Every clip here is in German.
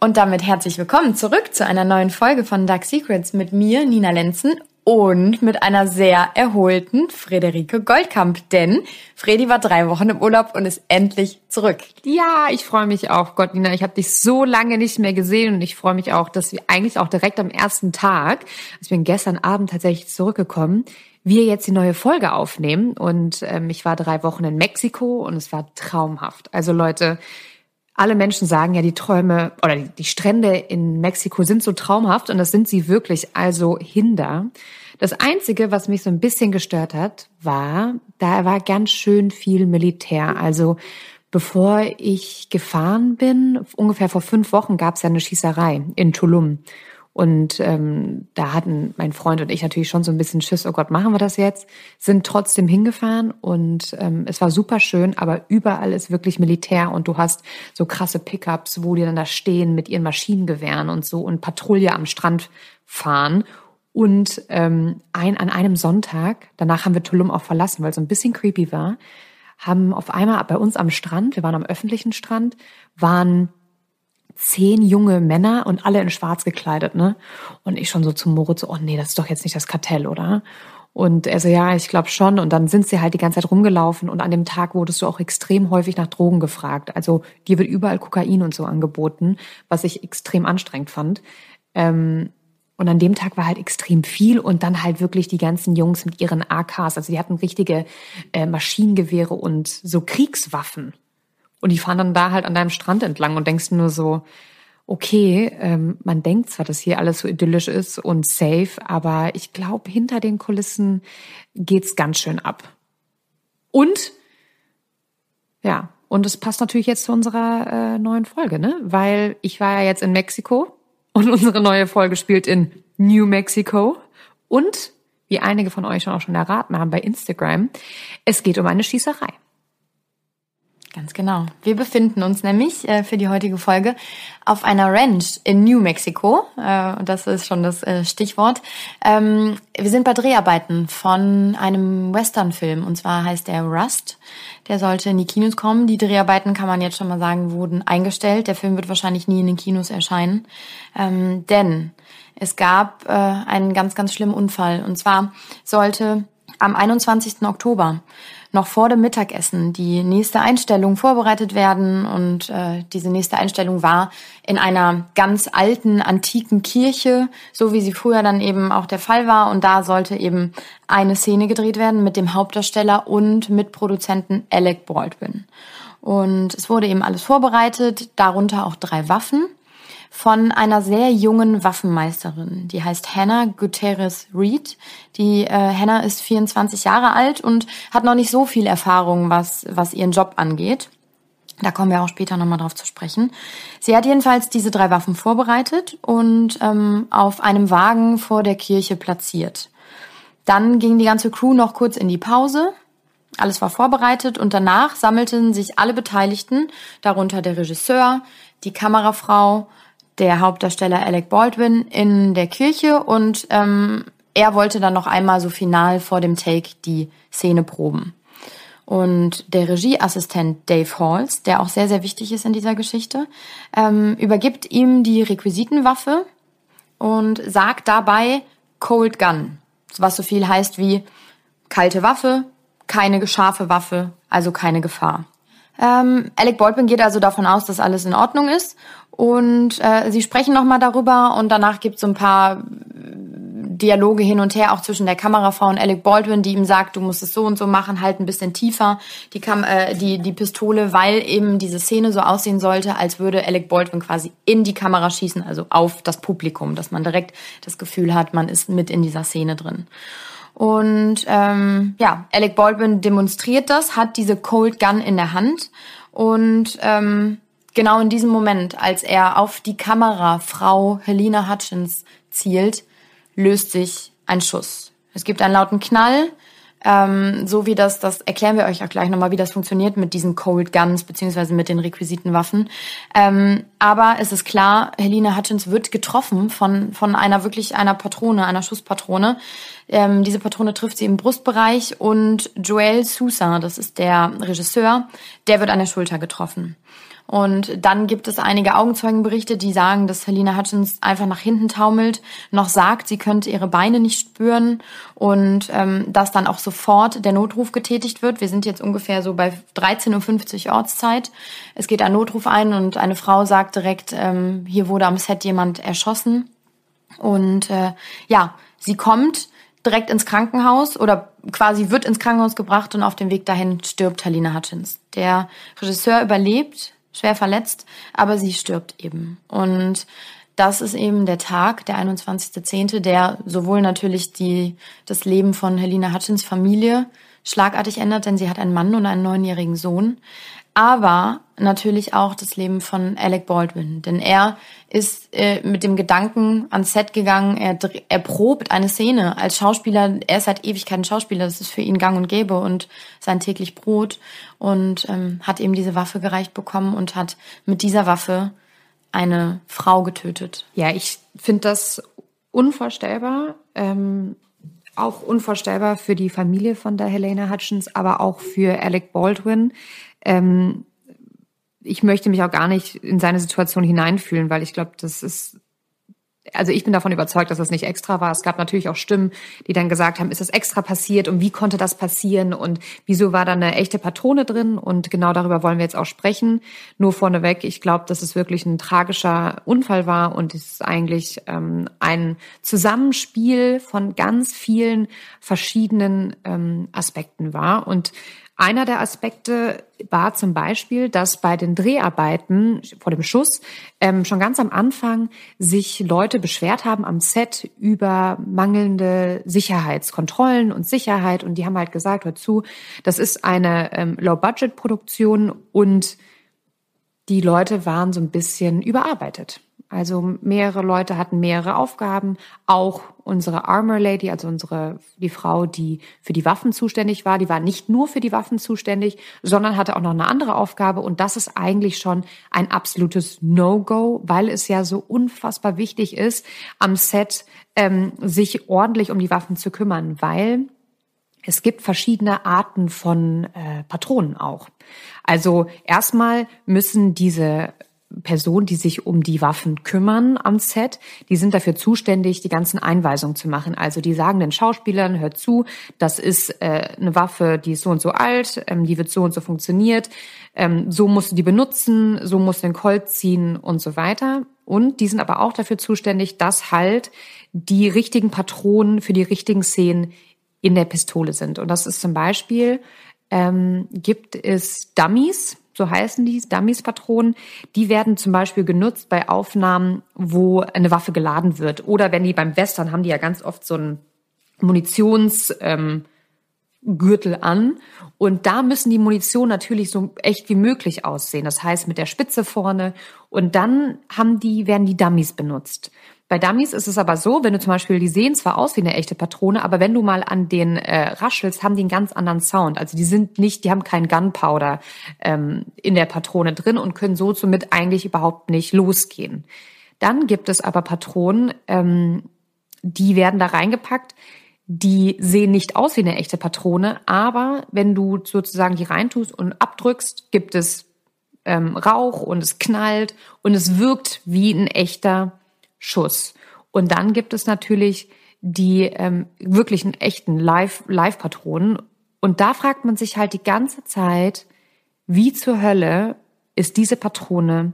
Und damit herzlich willkommen zurück zu einer neuen Folge von Dark Secrets mit mir, Nina Lenzen, und mit einer sehr erholten Frederike Goldkamp. Denn Fredi war drei Wochen im Urlaub und ist endlich zurück. Ja, ich freue mich auch, Gott, Nina. Ich habe dich so lange nicht mehr gesehen und ich freue mich auch, dass wir eigentlich auch direkt am ersten Tag, ich bin gestern Abend tatsächlich zurückgekommen, wir jetzt die neue Folge aufnehmen. Und ähm, ich war drei Wochen in Mexiko und es war traumhaft. Also Leute, alle Menschen sagen ja, die Träume oder die Strände in Mexiko sind so traumhaft und das sind sie wirklich, also hinder. Das Einzige, was mich so ein bisschen gestört hat, war, da war ganz schön viel Militär. Also bevor ich gefahren bin, ungefähr vor fünf Wochen gab es ja eine Schießerei in Tulum. Und ähm, da hatten mein Freund und ich natürlich schon so ein bisschen Schiss, oh Gott, machen wir das jetzt? Sind trotzdem hingefahren und ähm, es war super schön, aber überall ist wirklich Militär und du hast so krasse Pickups, wo die dann da stehen mit ihren Maschinengewehren und so und Patrouille am Strand fahren. Und ähm, ein, an einem Sonntag, danach haben wir Tulum auch verlassen, weil es so ein bisschen creepy war, haben auf einmal bei uns am Strand, wir waren am öffentlichen Strand, waren zehn junge Männer und alle in schwarz gekleidet, ne? Und ich schon so zum Moritz, so, oh nee, das ist doch jetzt nicht das Kartell, oder? Und er so, ja, ich glaube schon. Und dann sind sie halt die ganze Zeit rumgelaufen. Und an dem Tag wurdest du auch extrem häufig nach Drogen gefragt. Also dir wird überall Kokain und so angeboten, was ich extrem anstrengend fand. Ähm, und an dem Tag war halt extrem viel und dann halt wirklich die ganzen Jungs mit ihren AKs. Also die hatten richtige äh, Maschinengewehre und so Kriegswaffen. Und die fahren dann da halt an deinem Strand entlang und denkst nur so, okay, ähm, man denkt zwar, dass hier alles so idyllisch ist und safe, aber ich glaube, hinter den Kulissen geht's ganz schön ab. Und ja, und es passt natürlich jetzt zu unserer äh, neuen Folge, ne? Weil ich war ja jetzt in Mexiko und unsere neue Folge spielt in New Mexico. Und wie einige von euch schon auch schon erraten haben bei Instagram, es geht um eine Schießerei. Ganz genau. Wir befinden uns nämlich äh, für die heutige Folge auf einer Ranch in New Mexico. Äh, das ist schon das äh, Stichwort. Ähm, wir sind bei Dreharbeiten von einem Western-Film und zwar heißt der Rust. Der sollte in die Kinos kommen. Die Dreharbeiten, kann man jetzt schon mal sagen, wurden eingestellt. Der Film wird wahrscheinlich nie in den Kinos erscheinen. Ähm, denn es gab äh, einen ganz, ganz schlimmen Unfall. Und zwar sollte am 21. Oktober noch vor dem Mittagessen die nächste Einstellung vorbereitet werden. Und äh, diese nächste Einstellung war in einer ganz alten, antiken Kirche, so wie sie früher dann eben auch der Fall war. Und da sollte eben eine Szene gedreht werden mit dem Hauptdarsteller und mit Produzenten Alec Baldwin. Und es wurde eben alles vorbereitet, darunter auch drei Waffen von einer sehr jungen Waffenmeisterin. Die heißt Hannah Guterres Reed. Die äh, Hannah ist 24 Jahre alt und hat noch nicht so viel Erfahrung, was, was ihren Job angeht. Da kommen wir auch später nochmal drauf zu sprechen. Sie hat jedenfalls diese drei Waffen vorbereitet und ähm, auf einem Wagen vor der Kirche platziert. Dann ging die ganze Crew noch kurz in die Pause. Alles war vorbereitet und danach sammelten sich alle Beteiligten, darunter der Regisseur, die Kamerafrau, der Hauptdarsteller Alec Baldwin in der Kirche und ähm, er wollte dann noch einmal so final vor dem Take die Szene proben. Und der Regieassistent Dave Halls, der auch sehr, sehr wichtig ist in dieser Geschichte, ähm, übergibt ihm die Requisitenwaffe und sagt dabei Cold Gun, was so viel heißt wie kalte Waffe, keine scharfe Waffe, also keine Gefahr. Ähm, Alec Baldwin geht also davon aus, dass alles in Ordnung ist und äh, sie sprechen nochmal darüber und danach gibt es so ein paar Dialoge hin und her, auch zwischen der Kamerafrau und Alec Baldwin, die ihm sagt, du musst es so und so machen, halt ein bisschen tiefer die, Kam äh, die, die Pistole, weil eben diese Szene so aussehen sollte, als würde Alec Baldwin quasi in die Kamera schießen, also auf das Publikum, dass man direkt das Gefühl hat, man ist mit in dieser Szene drin. Und ähm, ja, Alec Baldwin demonstriert das, hat diese Cold Gun in der Hand und ähm, genau in diesem Moment, als er auf die Kamera Frau Helena Hutchins zielt, löst sich ein Schuss. Es gibt einen lauten Knall, ähm, so wie das, das erklären wir euch auch gleich nochmal, wie das funktioniert mit diesen Cold Guns beziehungsweise mit den Requisitenwaffen. Ähm, aber es ist klar, Helena Hutchins wird getroffen von, von einer wirklich einer Patrone, einer Schusspatrone. Ähm, diese Patrone trifft sie im Brustbereich und Joel Sousa, das ist der Regisseur, der wird an der Schulter getroffen. Und dann gibt es einige Augenzeugenberichte, die sagen, dass Helena Hutchins einfach nach hinten taumelt, noch sagt, sie könnte ihre Beine nicht spüren und ähm, dass dann auch sofort der Notruf getätigt wird. Wir sind jetzt ungefähr so bei 13.50 Uhr Ortszeit. Es geht ein Notruf ein und eine Frau sagt direkt, ähm, hier wurde am Set jemand erschossen. Und äh, ja, sie kommt direkt ins Krankenhaus oder quasi wird ins Krankenhaus gebracht und auf dem Weg dahin stirbt Helena Hutchins. Der Regisseur überlebt, schwer verletzt, aber sie stirbt eben. Und das ist eben der Tag, der 21.10., der sowohl natürlich die, das Leben von Helena Hutchins Familie schlagartig ändert, denn sie hat einen Mann und einen neunjährigen Sohn, aber natürlich auch das Leben von Alec Baldwin. Denn er ist äh, mit dem Gedanken ans Set gegangen, er, er probt eine Szene als Schauspieler, er ist seit Ewigkeiten Schauspieler, das ist für ihn gang und gäbe und sein täglich Brot und ähm, hat eben diese Waffe gereicht bekommen und hat mit dieser Waffe eine Frau getötet. Ja, ich finde das unvorstellbar. Ähm auch unvorstellbar für die Familie von der Helena Hutchins, aber auch für Alec Baldwin. Ähm, ich möchte mich auch gar nicht in seine Situation hineinfühlen, weil ich glaube, das ist also ich bin davon überzeugt, dass das nicht extra war. Es gab natürlich auch Stimmen, die dann gesagt haben, ist das extra passiert und wie konnte das passieren und wieso war da eine echte Patrone drin? Und genau darüber wollen wir jetzt auch sprechen. Nur vorneweg, ich glaube, dass es wirklich ein tragischer Unfall war und es ist eigentlich ähm, ein Zusammenspiel von ganz vielen verschiedenen ähm, Aspekten war. Und einer der Aspekte war zum Beispiel, dass bei den Dreharbeiten vor dem Schuss ähm, schon ganz am Anfang sich Leute beschwert haben am Set über mangelnde Sicherheitskontrollen und Sicherheit. Und die haben halt gesagt, hör zu, das ist eine ähm, Low-Budget-Produktion und die Leute waren so ein bisschen überarbeitet. Also mehrere Leute hatten mehrere Aufgaben. Auch unsere Armor Lady, also unsere, die Frau, die für die Waffen zuständig war, die war nicht nur für die Waffen zuständig, sondern hatte auch noch eine andere Aufgabe. Und das ist eigentlich schon ein absolutes No-Go, weil es ja so unfassbar wichtig ist, am Set ähm, sich ordentlich um die Waffen zu kümmern, weil es gibt verschiedene Arten von äh, Patronen auch. Also erstmal müssen diese Personen, die sich um die Waffen kümmern am Set, die sind dafür zuständig, die ganzen Einweisungen zu machen. Also die sagen den Schauspielern, hört zu, das ist äh, eine Waffe, die ist so und so alt, ähm, die wird so und so funktioniert, ähm, so musst du die benutzen, so musst du den Colt ziehen und so weiter. Und die sind aber auch dafür zuständig, dass halt die richtigen Patronen für die richtigen Szenen in der Pistole sind. Und das ist zum Beispiel, ähm, gibt es Dummies, so heißen die, Dummies-Patronen, die werden zum Beispiel genutzt bei Aufnahmen, wo eine Waffe geladen wird. Oder wenn die beim Western haben die ja ganz oft so einen Munitionsgürtel ähm, an. Und da müssen die Munition natürlich so echt wie möglich aussehen. Das heißt mit der Spitze vorne. Und dann haben die, werden die Dummies benutzt. Bei Dummies ist es aber so, wenn du zum Beispiel, die sehen zwar aus wie eine echte Patrone, aber wenn du mal an den äh, raschelst, haben die einen ganz anderen Sound. Also die sind nicht, die haben keinen Gunpowder ähm, in der Patrone drin und können so somit eigentlich überhaupt nicht losgehen. Dann gibt es aber Patronen, ähm, die werden da reingepackt, die sehen nicht aus wie eine echte Patrone, aber wenn du sozusagen die reintust und abdrückst, gibt es ähm, Rauch und es knallt und es wirkt wie ein echter Schuss. Und dann gibt es natürlich die ähm, wirklichen echten Live-Patronen. und da fragt man sich halt die ganze Zeit, wie zur Hölle ist diese Patrone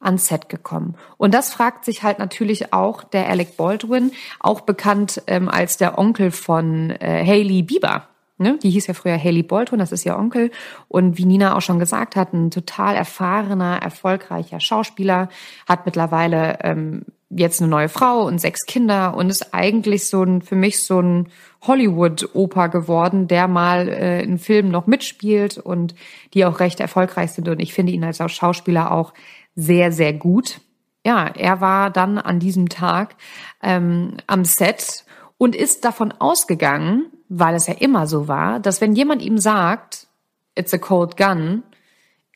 ans Set gekommen? Und das fragt sich halt natürlich auch der Alec Baldwin, auch bekannt ähm, als der Onkel von äh, Haley Bieber. Ne? Die hieß ja früher Haley Baldwin, das ist ihr Onkel. Und wie Nina auch schon gesagt hat, ein total erfahrener, erfolgreicher Schauspieler, hat mittlerweile ähm, jetzt eine neue Frau und sechs Kinder und ist eigentlich so ein, für mich so ein Hollywood-Oper geworden, der mal äh, in Filmen noch mitspielt und die auch recht erfolgreich sind. Und ich finde ihn als Schauspieler auch sehr, sehr gut. Ja, er war dann an diesem Tag ähm, am Set und ist davon ausgegangen, weil es ja immer so war, dass wenn jemand ihm sagt, it's a cold gun,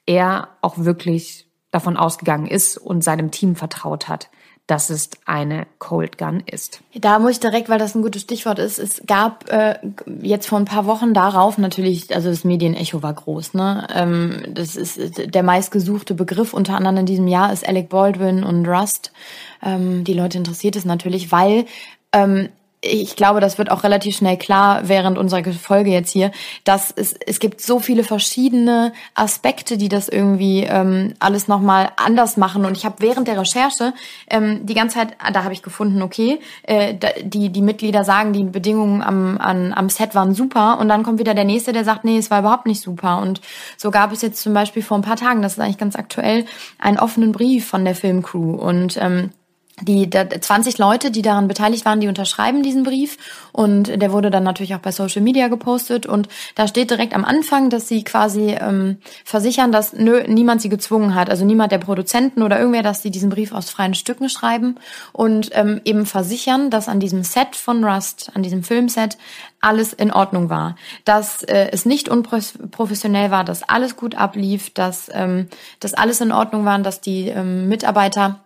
er auch wirklich davon ausgegangen ist und seinem Team vertraut hat dass es eine Cold Gun ist. Da muss ich direkt, weil das ein gutes Stichwort ist, es gab äh, jetzt vor ein paar Wochen darauf natürlich, also das Medienecho war groß, ne? Ähm, das ist der meistgesuchte Begriff unter anderem in diesem Jahr ist Alec Baldwin und Rust. Ähm, die Leute interessiert es natürlich, weil ähm, ich glaube, das wird auch relativ schnell klar während unserer Folge jetzt hier, dass es, es gibt so viele verschiedene Aspekte, die das irgendwie ähm, alles nochmal anders machen. Und ich habe während der Recherche ähm, die ganze Zeit, da habe ich gefunden, okay, äh, die, die Mitglieder sagen, die Bedingungen am, an, am Set waren super. Und dann kommt wieder der Nächste, der sagt, nee, es war überhaupt nicht super. Und so gab es jetzt zum Beispiel vor ein paar Tagen, das ist eigentlich ganz aktuell, einen offenen Brief von der Filmcrew. Und ähm, die da, 20 Leute, die daran beteiligt waren, die unterschreiben diesen Brief. Und der wurde dann natürlich auch bei Social Media gepostet. Und da steht direkt am Anfang, dass sie quasi ähm, versichern, dass nö, niemand sie gezwungen hat, also niemand der Produzenten oder irgendwer, dass sie diesen Brief aus freien Stücken schreiben. Und ähm, eben versichern, dass an diesem Set von Rust, an diesem Filmset alles in Ordnung war, dass äh, es nicht unprofessionell war, dass alles gut ablief, dass ähm, dass alles in Ordnung war, dass die ähm, Mitarbeiter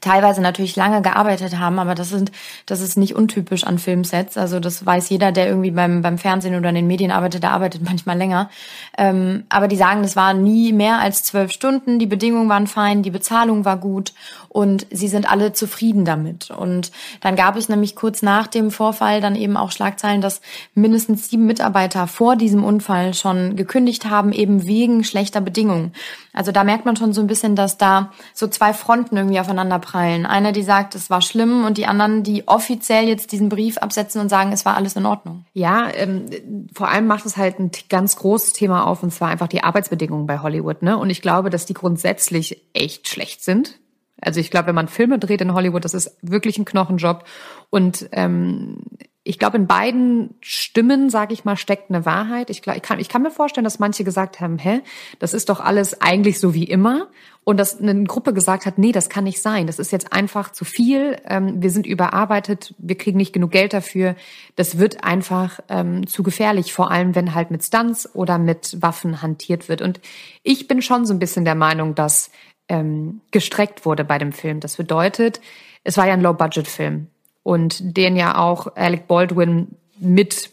teilweise natürlich lange gearbeitet haben, aber das sind, das ist nicht untypisch an Filmsets. Also das weiß jeder, der irgendwie beim, beim Fernsehen oder in den Medien arbeitet, der arbeitet manchmal länger. Ähm, aber die sagen, das war nie mehr als zwölf Stunden, die Bedingungen waren fein, die Bezahlung war gut und sie sind alle zufrieden damit. Und dann gab es nämlich kurz nach dem Vorfall dann eben auch Schlagzeilen, dass mindestens sieben Mitarbeiter vor diesem Unfall schon gekündigt haben, eben wegen schlechter Bedingungen. Also da merkt man schon so ein bisschen, dass da so zwei Fronten irgendwie aufeinander prallen. Eine, die sagt, es war schlimm und die anderen, die offiziell jetzt diesen Brief absetzen und sagen, es war alles in Ordnung. Ja, ähm, vor allem macht es halt ein ganz großes Thema auf und zwar einfach die Arbeitsbedingungen bei Hollywood. Ne? Und ich glaube, dass die grundsätzlich echt schlecht sind. Also ich glaube, wenn man Filme dreht in Hollywood, das ist wirklich ein Knochenjob. Und ähm, ich glaube, in beiden Stimmen, sage ich mal, steckt eine Wahrheit. Ich, ich, kann, ich kann mir vorstellen, dass manche gesagt haben, hä, das ist doch alles eigentlich so wie immer. Und dass eine Gruppe gesagt hat, nee, das kann nicht sein. Das ist jetzt einfach zu viel. Ähm, wir sind überarbeitet, wir kriegen nicht genug Geld dafür. Das wird einfach ähm, zu gefährlich, vor allem wenn halt mit Stunts oder mit Waffen hantiert wird. Und ich bin schon so ein bisschen der Meinung, dass ähm, gestreckt wurde bei dem Film. Das bedeutet, es war ja ein Low-Budget-Film und den ja auch Alec Baldwin mit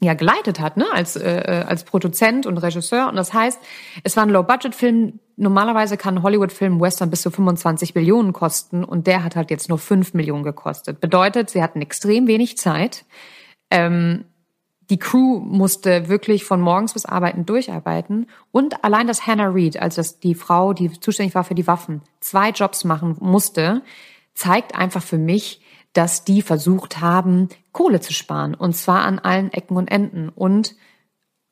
ja geleitet hat, ne, als äh, äh, als Produzent und Regisseur und das heißt, es war ein Low Budget Film. Normalerweise kann Hollywood Film Western bis zu 25 Millionen kosten und der hat halt jetzt nur 5 Millionen gekostet. Bedeutet, sie hatten extrem wenig Zeit. Ähm, die Crew musste wirklich von morgens bis arbeiten durcharbeiten und allein, dass Hannah Reed, also das, die Frau, die zuständig war für die Waffen, zwei Jobs machen musste, zeigt einfach für mich, dass die versucht haben, Kohle zu sparen. Und zwar an allen Ecken und Enden. Und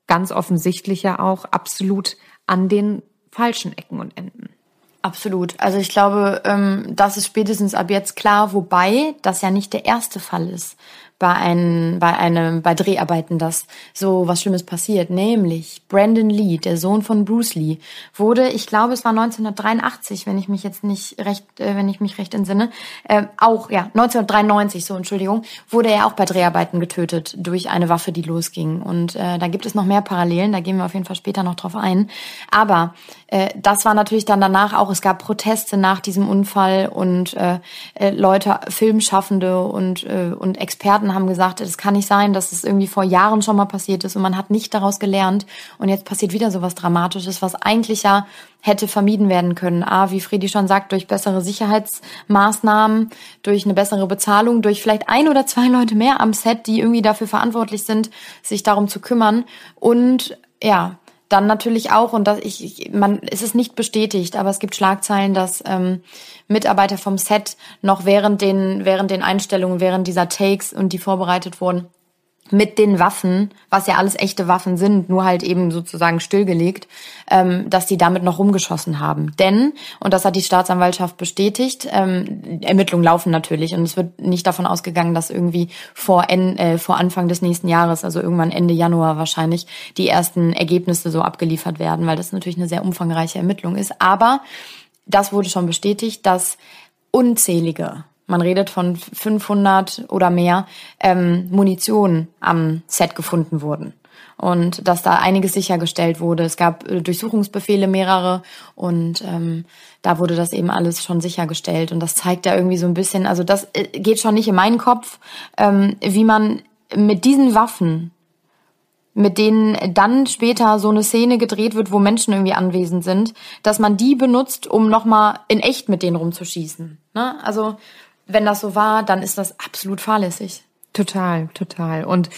ganz offensichtlich ja auch absolut an den falschen Ecken und Enden. Absolut. Also ich glaube, ähm, das ist spätestens ab jetzt klar, wobei das ja nicht der erste Fall ist bei einem, bei einem, bei Dreharbeiten, dass so was Schlimmes passiert. Nämlich Brandon Lee, der Sohn von Bruce Lee, wurde, ich glaube, es war 1983, wenn ich mich jetzt nicht recht, äh, wenn ich mich recht entsinne, äh, auch, ja, 1993, so, Entschuldigung, wurde er auch bei Dreharbeiten getötet durch eine Waffe, die losging. Und äh, da gibt es noch mehr Parallelen, da gehen wir auf jeden Fall später noch drauf ein. Aber äh, das war natürlich dann danach auch, es gab Proteste nach diesem Unfall und äh, äh, Leute, Filmschaffende und, äh, und Experten haben gesagt, es kann nicht sein, dass es irgendwie vor Jahren schon mal passiert ist und man hat nicht daraus gelernt und jetzt passiert wieder so was Dramatisches, was eigentlich ja hätte vermieden werden können. A, wie Friedi schon sagt, durch bessere Sicherheitsmaßnahmen, durch eine bessere Bezahlung, durch vielleicht ein oder zwei Leute mehr am Set, die irgendwie dafür verantwortlich sind, sich darum zu kümmern und ja, dann natürlich auch, und das, ich, ich, man, es ist nicht bestätigt, aber es gibt Schlagzeilen, dass ähm, Mitarbeiter vom Set noch während den, während den Einstellungen, während dieser Takes und die vorbereitet wurden, mit den Waffen, was ja alles echte Waffen sind, nur halt eben sozusagen stillgelegt, ähm, dass die damit noch rumgeschossen haben. Denn, und das hat die Staatsanwaltschaft bestätigt, ähm, Ermittlungen laufen natürlich und es wird nicht davon ausgegangen, dass irgendwie vor, en, äh, vor Anfang des nächsten Jahres, also irgendwann Ende Januar wahrscheinlich, die ersten Ergebnisse so abgeliefert werden, weil das natürlich eine sehr umfangreiche Ermittlung ist. Aber das wurde schon bestätigt, dass unzählige man redet von 500 oder mehr ähm, Munition am Set gefunden wurden. und dass da einiges sichergestellt wurde. Es gab äh, Durchsuchungsbefehle mehrere und ähm, da wurde das eben alles schon sichergestellt und das zeigt ja irgendwie so ein bisschen, also das äh, geht schon nicht in meinen Kopf, ähm, wie man mit diesen Waffen mit denen dann später so eine Szene gedreht wird, wo Menschen irgendwie anwesend sind, dass man die benutzt, um nochmal in echt mit denen rumzuschießen. Ne? Also wenn das so war, dann ist das absolut fahrlässig. Total, total. Und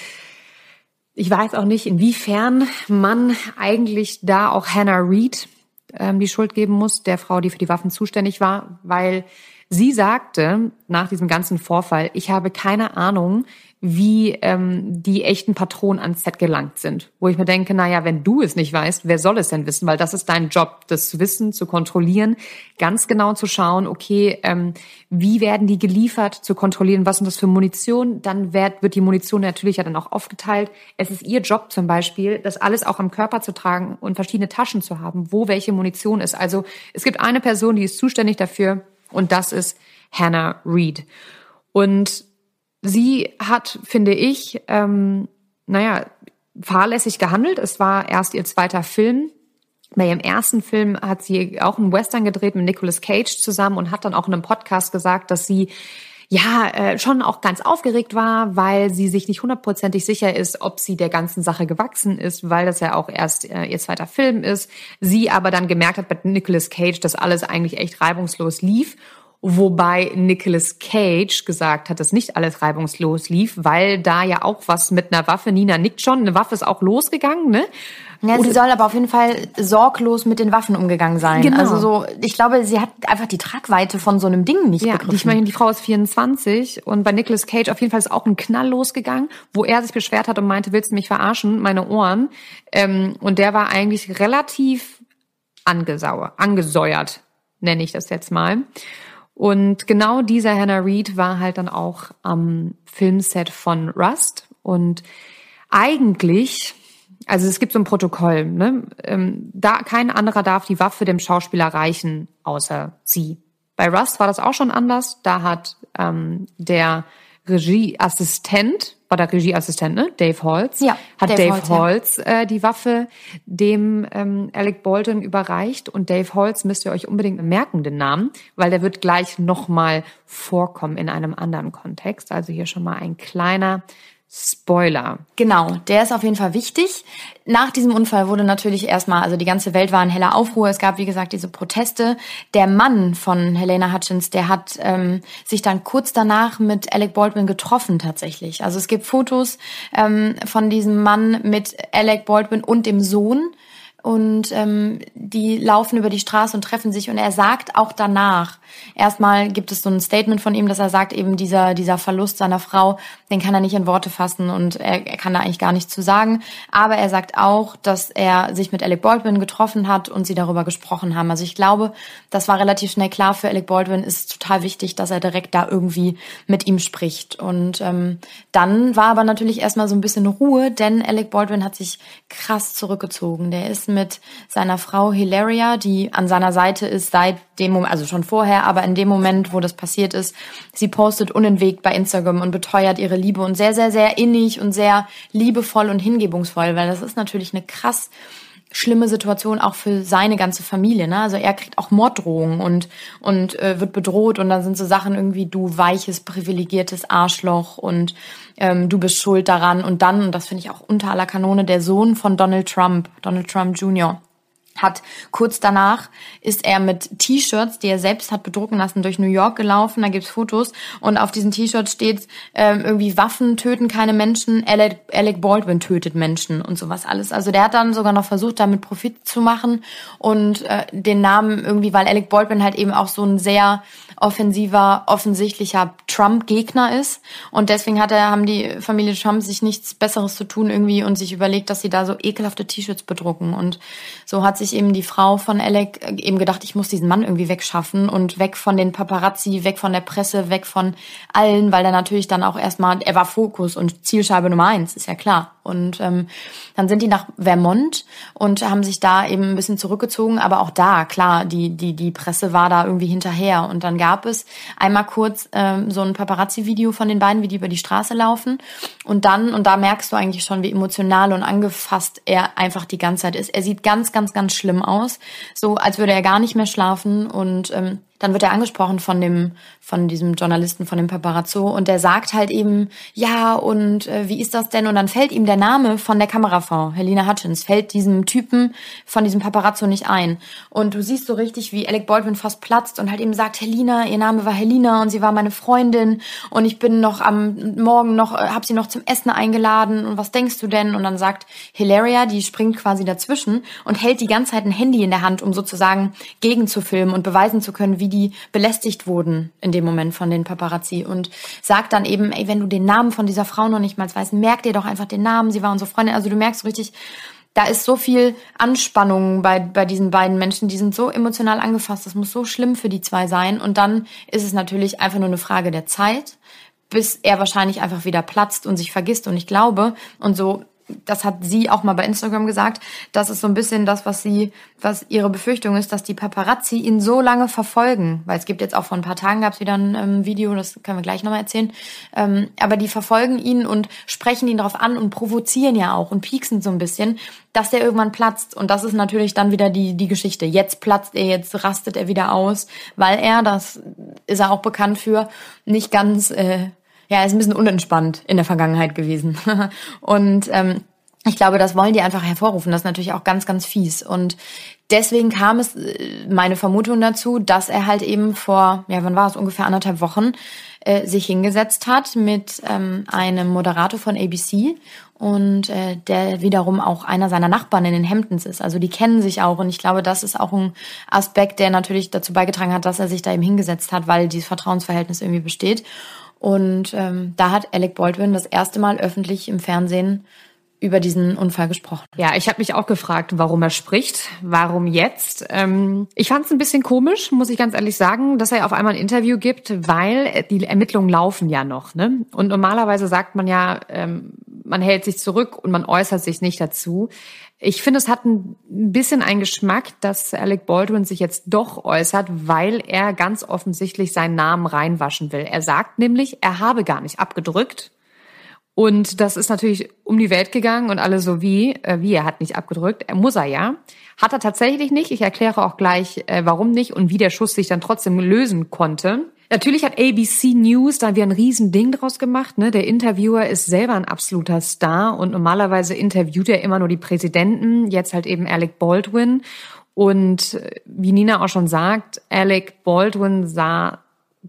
ich weiß auch nicht, inwiefern man eigentlich da auch Hannah Reed ähm, die Schuld geben muss, der Frau, die für die Waffen zuständig war, weil sie sagte nach diesem ganzen Vorfall, ich habe keine Ahnung, wie ähm, die echten Patronen ans Set gelangt sind. Wo ich mir denke, na ja, wenn du es nicht weißt, wer soll es denn wissen? Weil das ist dein Job, das zu wissen, zu kontrollieren, ganz genau zu schauen, okay, ähm, wie werden die geliefert, zu kontrollieren, was sind das für Munition? Dann wird, wird die Munition natürlich ja dann auch aufgeteilt. Es ist ihr Job zum Beispiel, das alles auch am Körper zu tragen und verschiedene Taschen zu haben, wo welche Munition ist. Also es gibt eine Person, die ist zuständig dafür und das ist Hannah Reed. Und Sie hat, finde ich, ähm, naja, fahrlässig gehandelt. Es war erst ihr zweiter Film. Bei ihrem ersten Film hat sie auch einen Western gedreht mit Nicolas Cage zusammen und hat dann auch in einem Podcast gesagt, dass sie ja äh, schon auch ganz aufgeregt war, weil sie sich nicht hundertprozentig sicher ist, ob sie der ganzen Sache gewachsen ist, weil das ja auch erst äh, ihr zweiter Film ist. Sie aber dann gemerkt hat bei Nicolas Cage, dass alles eigentlich echt reibungslos lief Wobei Nicolas Cage gesagt hat, dass nicht alles reibungslos lief, weil da ja auch was mit einer Waffe, Nina nickt schon, eine Waffe ist auch losgegangen, ne? Ja, sie soll aber auf jeden Fall sorglos mit den Waffen umgegangen sein. Genau. Also so, ich glaube, sie hat einfach die Tragweite von so einem Ding nicht ja, begriffen. Ich meine, die Frau ist 24 und bei Nicolas Cage auf jeden Fall ist auch ein Knall losgegangen, wo er sich beschwert hat und meinte, willst du mich verarschen, meine Ohren? Ähm, und der war eigentlich relativ angesauer, angesäuert, nenne ich das jetzt mal. Und genau dieser Hannah Reed war halt dann auch am Filmset von Rust. Und eigentlich, also es gibt so ein Protokoll, ne? Ähm, da kein anderer darf die Waffe dem Schauspieler reichen, außer sie. Bei Rust war das auch schon anders. Da hat ähm, der Regieassistent, war der Regieassistent, ne? Dave Holtz. Ja, hat Dave, Dave Holtz, ja. äh, die Waffe dem ähm, Alec Baldwin überreicht. Und Dave Holtz müsst ihr euch unbedingt merken, den Namen, weil der wird gleich nochmal vorkommen in einem anderen Kontext. Also hier schon mal ein kleiner Spoiler. Genau, der ist auf jeden Fall wichtig. Nach diesem Unfall wurde natürlich erstmal, also die ganze Welt war in heller Aufruhr. Es gab, wie gesagt, diese Proteste. Der Mann von Helena Hutchins, der hat ähm, sich dann kurz danach mit Alec Baldwin getroffen tatsächlich. Also es gibt Fotos ähm, von diesem Mann mit Alec Baldwin und dem Sohn und ähm, die laufen über die Straße und treffen sich und er sagt auch danach, erstmal gibt es so ein Statement von ihm, dass er sagt, eben dieser, dieser Verlust seiner Frau, den kann er nicht in Worte fassen und er, er kann da eigentlich gar nichts zu sagen. Aber er sagt auch, dass er sich mit Alec Baldwin getroffen hat und sie darüber gesprochen haben. Also ich glaube, das war relativ schnell klar für Alec Baldwin, ist total wichtig, dass er direkt da irgendwie mit ihm spricht. Und ähm, dann war aber natürlich erstmal so ein bisschen Ruhe, denn Alec Baldwin hat sich krass zurückgezogen. Der ist mit seiner Frau Hilaria, die an seiner Seite ist seit dem Moment, also schon vorher, aber in dem Moment, wo das passiert ist, sie postet unentwegt bei Instagram und beteuert ihre Liebe und sehr, sehr, sehr innig und sehr liebevoll und hingebungsvoll, weil das ist natürlich eine krass schlimme Situation auch für seine ganze Familie. Ne? Also er kriegt auch Morddrohungen und und äh, wird bedroht und dann sind so Sachen irgendwie du weiches privilegiertes Arschloch und ähm, du bist schuld daran und dann und das finde ich auch unter aller Kanone der Sohn von Donald Trump, Donald Trump Jr hat kurz danach ist er mit T-Shirts, die er selbst hat bedrucken lassen, durch New York gelaufen. Da gibt's Fotos und auf diesen T-Shirts steht ähm, irgendwie Waffen töten keine Menschen, Alec, Alec Baldwin tötet Menschen und sowas alles. Also der hat dann sogar noch versucht, damit Profit zu machen und äh, den Namen irgendwie, weil Alec Baldwin halt eben auch so ein sehr offensiver, offensichtlicher Trump-Gegner ist. Und deswegen hat er, haben die Familie Trump sich nichts Besseres zu tun irgendwie und sich überlegt, dass sie da so ekelhafte T-Shirts bedrucken. Und so hat sich eben die Frau von Alec äh, eben gedacht, ich muss diesen Mann irgendwie wegschaffen und weg von den Paparazzi, weg von der Presse, weg von allen, weil er natürlich dann auch erstmal, er war Fokus und Zielscheibe Nummer eins, ist ja klar. Und ähm, dann sind die nach Vermont und haben sich da eben ein bisschen zurückgezogen. Aber auch da, klar, die, die, die Presse war da irgendwie hinterher. Und dann gab es einmal kurz ähm, so ein Paparazzi-Video von den beiden, wie die über die Straße laufen. Und dann, und da merkst du eigentlich schon, wie emotional und angefasst er einfach die ganze Zeit ist. Er sieht ganz, ganz, ganz schlimm aus. So, als würde er gar nicht mehr schlafen. Und ähm, dann wird er angesprochen von dem, von diesem Journalisten, von dem Paparazzo und der sagt halt eben, ja, und äh, wie ist das denn? Und dann fällt ihm der Name von der Kamerafrau, Helena Hutchins, fällt diesem Typen von diesem Paparazzo nicht ein. Und du siehst so richtig, wie Alec Baldwin fast platzt und halt eben sagt, Helena, ihr Name war Helena und sie war meine Freundin und ich bin noch am Morgen noch, äh, hab sie noch zum Essen eingeladen und was denkst du denn? Und dann sagt Hilaria, die springt quasi dazwischen und hält die ganze Zeit ein Handy in der Hand, um sozusagen gegenzufilmen und beweisen zu können, wie wie die belästigt wurden in dem Moment von den Paparazzi und sagt dann eben, ey, wenn du den Namen von dieser Frau noch nicht mal weißt, merk dir doch einfach den Namen, sie war unsere Freundin. Also du merkst richtig, da ist so viel Anspannung bei, bei diesen beiden Menschen, die sind so emotional angefasst, das muss so schlimm für die zwei sein. Und dann ist es natürlich einfach nur eine Frage der Zeit, bis er wahrscheinlich einfach wieder platzt und sich vergisst. Und ich glaube, und so das hat sie auch mal bei Instagram gesagt, das ist so ein bisschen das, was sie, was ihre Befürchtung ist, dass die Paparazzi ihn so lange verfolgen. Weil es gibt jetzt auch vor ein paar Tagen gab es wieder ein ähm, Video, das können wir gleich nochmal erzählen. Ähm, aber die verfolgen ihn und sprechen ihn darauf an und provozieren ja auch und pieksen so ein bisschen, dass der irgendwann platzt. Und das ist natürlich dann wieder die, die Geschichte. Jetzt platzt er, jetzt rastet er wieder aus, weil er, das ist er auch bekannt für, nicht ganz äh, ja, ist ein bisschen unentspannt in der Vergangenheit gewesen. und ähm, ich glaube, das wollen die einfach hervorrufen. Das ist natürlich auch ganz, ganz fies. Und deswegen kam es, äh, meine Vermutung dazu, dass er halt eben vor, ja, wann war es, ungefähr anderthalb Wochen, äh, sich hingesetzt hat mit ähm, einem Moderator von ABC und äh, der wiederum auch einer seiner Nachbarn in den Hamptons ist. Also die kennen sich auch und ich glaube, das ist auch ein Aspekt, der natürlich dazu beigetragen hat, dass er sich da eben hingesetzt hat, weil dieses Vertrauensverhältnis irgendwie besteht. Und ähm, da hat Alec Baldwin das erste Mal öffentlich im Fernsehen über diesen Unfall gesprochen. Ja, ich habe mich auch gefragt, warum er spricht, warum jetzt. Ähm, ich fand es ein bisschen komisch, muss ich ganz ehrlich sagen, dass er auf einmal ein Interview gibt, weil die Ermittlungen laufen ja noch. Ne? Und normalerweise sagt man ja, ähm, man hält sich zurück und man äußert sich nicht dazu. Ich finde, es hat ein bisschen einen Geschmack, dass Alec Baldwin sich jetzt doch äußert, weil er ganz offensichtlich seinen Namen reinwaschen will. Er sagt nämlich, er habe gar nicht abgedrückt. Und das ist natürlich um die Welt gegangen und alle so wie, äh, wie er hat nicht abgedrückt. Er muss er ja. Hat er tatsächlich nicht. Ich erkläre auch gleich, äh, warum nicht und wie der Schuss sich dann trotzdem lösen konnte. Natürlich hat ABC News da wieder ein Riesending draus gemacht. Ne? Der Interviewer ist selber ein absoluter Star und normalerweise interviewt er immer nur die Präsidenten, jetzt halt eben Alec Baldwin. Und äh, wie Nina auch schon sagt, Alec Baldwin sah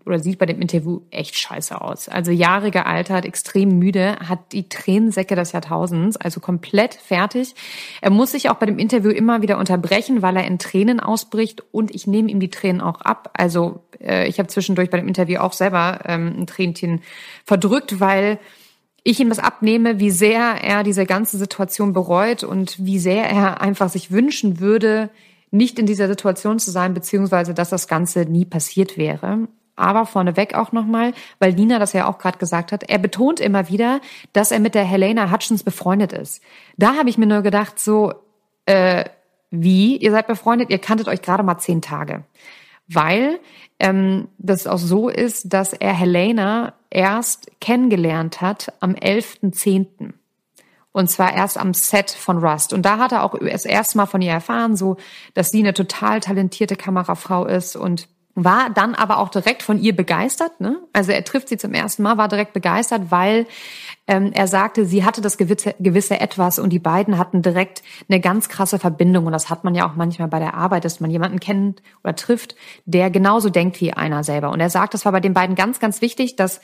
oder sieht bei dem Interview echt scheiße aus. Also Jahre gealtert, extrem müde, hat die Tränensäcke des Jahrtausends, also komplett fertig. Er muss sich auch bei dem Interview immer wieder unterbrechen, weil er in Tränen ausbricht und ich nehme ihm die Tränen auch ab. Also äh, ich habe zwischendurch bei dem Interview auch selber ähm, ein Tränchen verdrückt, weil ich ihm das abnehme, wie sehr er diese ganze Situation bereut und wie sehr er einfach sich wünschen würde, nicht in dieser Situation zu sein, beziehungsweise dass das Ganze nie passiert wäre. Aber vorneweg auch nochmal, weil Nina das ja auch gerade gesagt hat, er betont immer wieder, dass er mit der Helena Hutchins befreundet ist. Da habe ich mir nur gedacht, so, äh, wie? Ihr seid befreundet, ihr kanntet euch gerade mal zehn Tage. Weil ähm, das auch so ist, dass er Helena erst kennengelernt hat am 11.10. Und zwar erst am Set von Rust. Und da hat er auch das erste Mal von ihr erfahren, so, dass sie eine total talentierte Kamerafrau ist und war dann aber auch direkt von ihr begeistert. Ne? Also er trifft sie zum ersten Mal, war direkt begeistert, weil ähm, er sagte, sie hatte das gewisse, gewisse Etwas und die beiden hatten direkt eine ganz krasse Verbindung. Und das hat man ja auch manchmal bei der Arbeit, dass man jemanden kennt oder trifft, der genauso denkt wie einer selber. Und er sagt, das war bei den beiden ganz, ganz wichtig, dass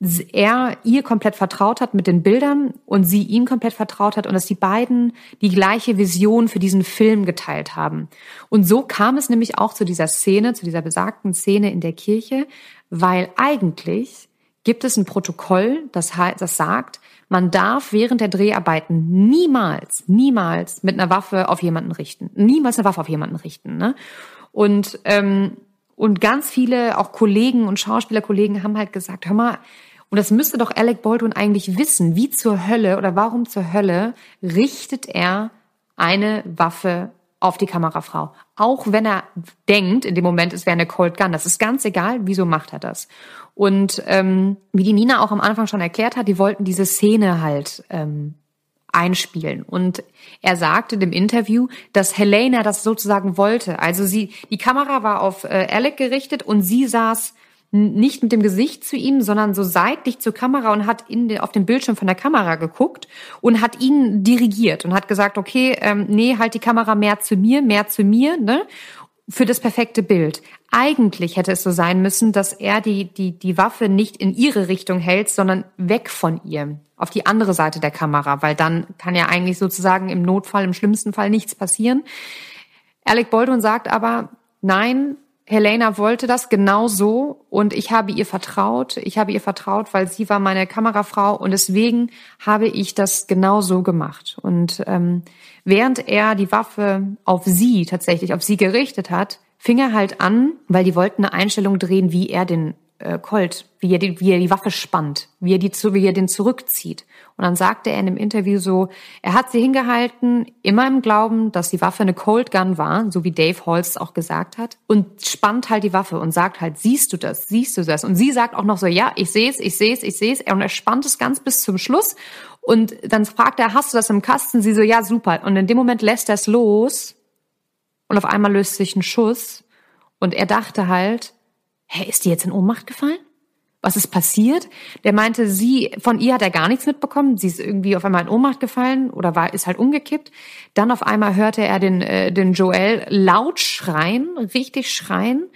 er ihr komplett vertraut hat mit den Bildern und sie ihm komplett vertraut hat und dass die beiden die gleiche Vision für diesen Film geteilt haben. Und so kam es nämlich auch zu dieser Szene, zu dieser besagten Szene in der Kirche, weil eigentlich gibt es ein Protokoll, das, das sagt, man darf während der Dreharbeiten niemals, niemals mit einer Waffe auf jemanden richten. Niemals eine Waffe auf jemanden richten. Ne? Und, ähm, und ganz viele, auch Kollegen und Schauspielerkollegen haben halt gesagt, hör mal, und das müsste doch Alec Baldwin eigentlich wissen, wie zur Hölle oder warum zur Hölle richtet er eine Waffe auf die Kamerafrau. Auch wenn er denkt, in dem Moment, es wäre eine Cold Gun. Das ist ganz egal, wieso macht er das? Und ähm, wie die Nina auch am Anfang schon erklärt hat, die wollten diese Szene halt ähm, einspielen. Und er sagte dem Interview, dass Helena das sozusagen wollte. Also sie, die Kamera war auf äh, Alec gerichtet und sie saß nicht mit dem Gesicht zu ihm, sondern so seitlich zur Kamera und hat in den, auf den Bildschirm von der Kamera geguckt und hat ihn dirigiert und hat gesagt, okay, ähm, nee, halt die Kamera mehr zu mir, mehr zu mir, ne? Für das perfekte Bild. Eigentlich hätte es so sein müssen, dass er die, die, die Waffe nicht in ihre Richtung hält, sondern weg von ihr, auf die andere Seite der Kamera, weil dann kann ja eigentlich sozusagen im Notfall, im schlimmsten Fall nichts passieren. Alec Baldwin sagt aber, nein, Helena wollte das genau so und ich habe ihr vertraut. Ich habe ihr vertraut, weil sie war meine Kamerafrau und deswegen habe ich das genau so gemacht. Und ähm, während er die Waffe auf sie tatsächlich, auf sie gerichtet hat, fing er halt an, weil die wollten eine Einstellung drehen, wie er den äh, Colt, wie er, die, wie er die Waffe spannt, wie er, die, wie er den zurückzieht. Und dann sagte er in dem Interview so, er hat sie hingehalten, immer im Glauben, dass die Waffe eine Cold Gun war, so wie Dave Holz auch gesagt hat, und spannt halt die Waffe und sagt halt, siehst du das, siehst du das? Und sie sagt auch noch so, ja, ich sehe es, ich sehe es, ich sehe es. Und er spannt es ganz bis zum Schluss. Und dann fragt er, hast du das im Kasten? Sie so, ja, super. Und in dem Moment lässt er es los und auf einmal löst sich ein Schuss. Und er dachte halt, hä, ist die jetzt in Ohnmacht gefallen? Was ist passiert? Der meinte, sie, von ihr hat er gar nichts mitbekommen. Sie ist irgendwie auf einmal in Ohnmacht gefallen oder war, ist halt umgekippt. Dann auf einmal hörte er den, äh, den Joel laut schreien, richtig schreien.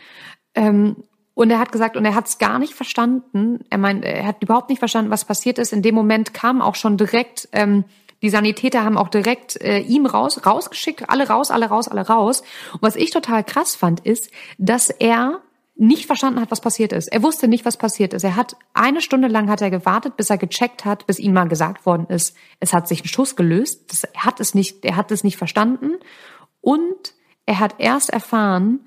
Ähm, und er hat gesagt, und er hat es gar nicht verstanden. Er meint, er hat überhaupt nicht verstanden, was passiert ist. In dem Moment kam auch schon direkt, ähm, die Sanitäter haben auch direkt äh, ihm raus, rausgeschickt, alle raus, alle raus, alle raus. Und was ich total krass fand, ist, dass er nicht verstanden hat, was passiert ist. Er wusste nicht, was passiert ist. Er hat eine Stunde lang hat er gewartet, bis er gecheckt hat, bis ihm mal gesagt worden ist, es hat sich ein Schuss gelöst. Das, er hat es nicht, er hat es nicht verstanden und er hat erst erfahren,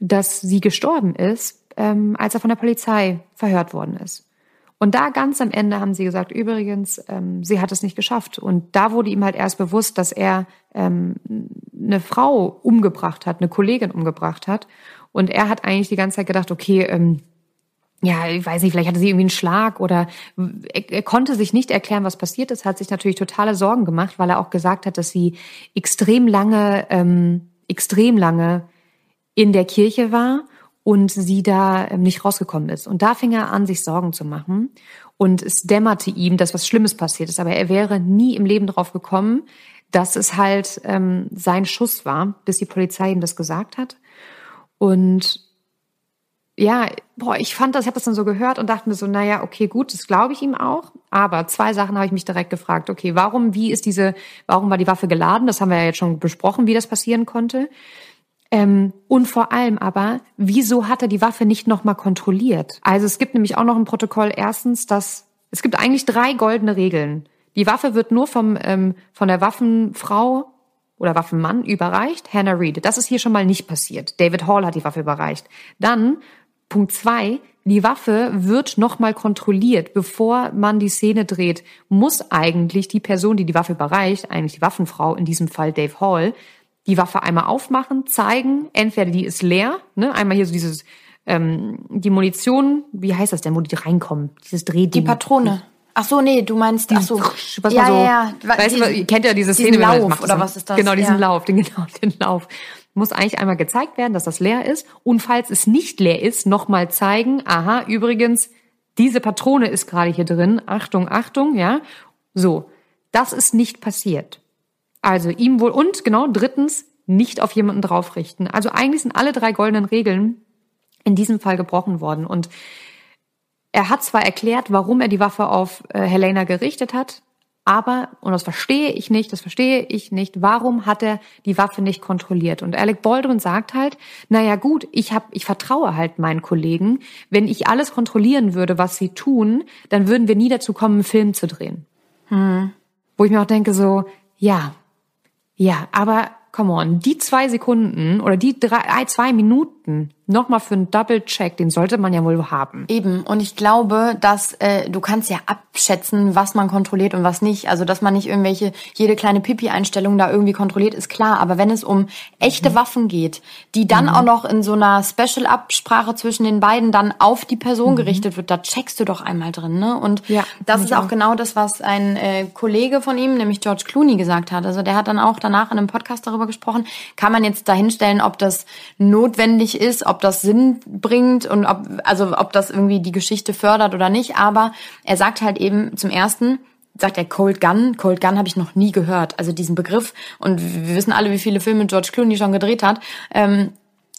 dass sie gestorben ist, ähm, als er von der Polizei verhört worden ist. Und da ganz am Ende haben sie gesagt, übrigens, ähm, sie hat es nicht geschafft. Und da wurde ihm halt erst bewusst, dass er ähm, eine Frau umgebracht hat, eine Kollegin umgebracht hat. Und er hat eigentlich die ganze Zeit gedacht, okay, ähm, ja, ich weiß nicht, vielleicht hatte sie irgendwie einen Schlag oder er, er, konnte sich nicht erklären, was passiert ist, hat sich natürlich totale Sorgen gemacht, weil er auch gesagt hat, dass sie extrem lange, ähm, extrem lange in der Kirche war und sie da ähm, nicht rausgekommen ist. Und da fing er an, sich Sorgen zu machen. Und es dämmerte ihm, dass was Schlimmes passiert ist. Aber er wäre nie im Leben drauf gekommen, dass es halt ähm, sein Schuss war, bis die Polizei ihm das gesagt hat. Und ja, boah, ich fand das, ich habe das dann so gehört und dachte mir so, naja, okay, gut, das glaube ich ihm auch. Aber zwei Sachen habe ich mich direkt gefragt. Okay, warum, wie ist diese, warum war die Waffe geladen? Das haben wir ja jetzt schon besprochen, wie das passieren konnte. Ähm, und vor allem aber, wieso hat er die Waffe nicht nochmal kontrolliert? Also es gibt nämlich auch noch ein Protokoll. Erstens, dass es gibt eigentlich drei goldene Regeln. Die Waffe wird nur vom, ähm, von der Waffenfrau oder Waffenmann überreicht, Hannah Reed. Das ist hier schon mal nicht passiert. David Hall hat die Waffe überreicht. Dann Punkt zwei, die Waffe wird nochmal kontrolliert, bevor man die Szene dreht. Muss eigentlich die Person, die die Waffe überreicht, eigentlich die Waffenfrau, in diesem Fall Dave Hall, die Waffe einmal aufmachen, zeigen, entweder die ist leer, ne, einmal hier so dieses ähm, die Munition, wie heißt das denn, wo die reinkommen, dieses Drehding. Die Patrone. Ach so, nee, du meinst, ach so. Was ja, so, ja, ja. Weißt die, du, kennt ja diese Szene, Lauf, wenn macht, oder was ist das? Genau, diesen ja. Lauf, den, genau, den Lauf. Muss eigentlich einmal gezeigt werden, dass das leer ist. Und falls es nicht leer ist, nochmal zeigen, aha, übrigens, diese Patrone ist gerade hier drin. Achtung, Achtung, ja. So. Das ist nicht passiert. Also ihm wohl, und genau, drittens, nicht auf jemanden draufrichten. Also eigentlich sind alle drei goldenen Regeln in diesem Fall gebrochen worden. Und er hat zwar erklärt, warum er die Waffe auf äh, Helena gerichtet hat, Aber, und das verstehe ich nicht, das verstehe ich nicht, warum hat er die Waffe nicht kontrolliert? Und Alec Baldwin sagt halt, naja gut, ich hab, ich vertraue halt meinen Kollegen. Wenn ich alles kontrollieren würde, was sie tun, dann würden wir nie dazu kommen, einen Film zu drehen. Hm. Wo ich mir auch denke so, ja, ja, aber come on, die zwei Sekunden oder die drei, zwei Minuten nochmal für einen Double-Check, den sollte man ja wohl haben. Eben. Und ich glaube, dass äh, du kannst ja abschätzen, was man kontrolliert und was nicht. Also, dass man nicht irgendwelche, jede kleine Pipi-Einstellung da irgendwie kontrolliert, ist klar. Aber wenn es um echte mhm. Waffen geht, die dann mhm. auch noch in so einer Special-Absprache zwischen den beiden dann auf die Person mhm. gerichtet wird, da checkst du doch einmal drin. Ne? Und ja, das ist auch, auch genau das, was ein äh, Kollege von ihm, nämlich George Clooney, gesagt hat. Also der hat dann auch danach in einem Podcast darüber gesprochen. Kann man jetzt dahinstellen, ob das notwendig ist, ob das Sinn bringt und ob, also ob das irgendwie die Geschichte fördert oder nicht. Aber er sagt halt eben zum ersten, sagt er Cold Gun. Cold Gun habe ich noch nie gehört. Also diesen Begriff. Und wir wissen alle, wie viele Filme George Clooney schon gedreht hat. Ähm,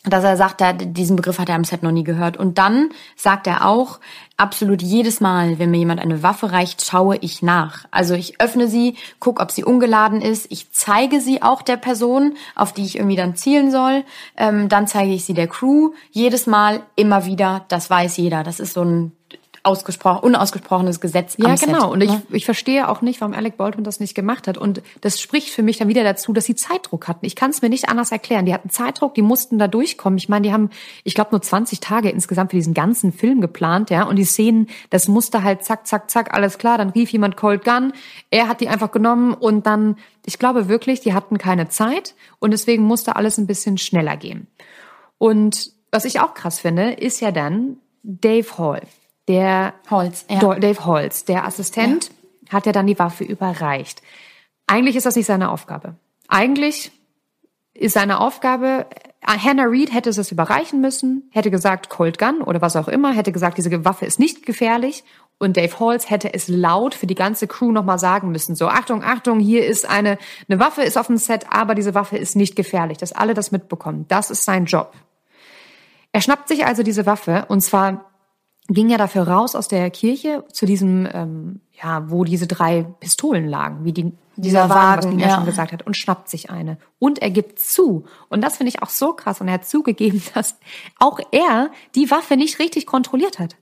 dass er sagt, er, diesen Begriff hat er am Set noch nie gehört. Und dann sagt er auch, absolut jedes Mal, wenn mir jemand eine Waffe reicht, schaue ich nach. Also ich öffne sie, guck, ob sie ungeladen ist. Ich zeige sie auch der Person, auf die ich irgendwie dann zielen soll. Ähm, dann zeige ich sie der Crew. Jedes Mal, immer wieder. Das weiß jeder. Das ist so ein ausgesprochen, unausgesprochenes Gesetz. Ja, genau. Set, und ich, ne? ich verstehe auch nicht, warum Alec Baldwin das nicht gemacht hat. Und das spricht für mich dann wieder dazu, dass sie Zeitdruck hatten. Ich kann es mir nicht anders erklären. Die hatten Zeitdruck, die mussten da durchkommen. Ich meine, die haben, ich glaube, nur 20 Tage insgesamt für diesen ganzen Film geplant, ja. Und die Szenen, das musste halt zack, zack, zack, alles klar. Dann rief jemand Cold Gun. Er hat die einfach genommen und dann, ich glaube wirklich, die hatten keine Zeit und deswegen musste alles ein bisschen schneller gehen. Und was ich auch krass finde, ist ja dann Dave Hall der Holz, ja. Dave Holz, der Assistent, ja. hat ja dann die Waffe überreicht. Eigentlich ist das nicht seine Aufgabe. Eigentlich ist seine Aufgabe, Hannah Reed hätte es überreichen müssen, hätte gesagt Cold Gun oder was auch immer, hätte gesagt, diese Waffe ist nicht gefährlich und Dave Holz hätte es laut für die ganze Crew nochmal sagen müssen. So, Achtung, Achtung, hier ist eine, eine Waffe ist auf dem Set, aber diese Waffe ist nicht gefährlich, dass alle das mitbekommen. Das ist sein Job. Er schnappt sich also diese Waffe und zwar ging er dafür raus aus der Kirche zu diesem, ähm, ja, wo diese drei Pistolen lagen, wie die, dieser, dieser Wagen, was Nina ja. schon gesagt hat, und schnappt sich eine. Und er gibt zu. Und das finde ich auch so krass. Und er hat zugegeben, dass auch er die Waffe nicht richtig kontrolliert hat.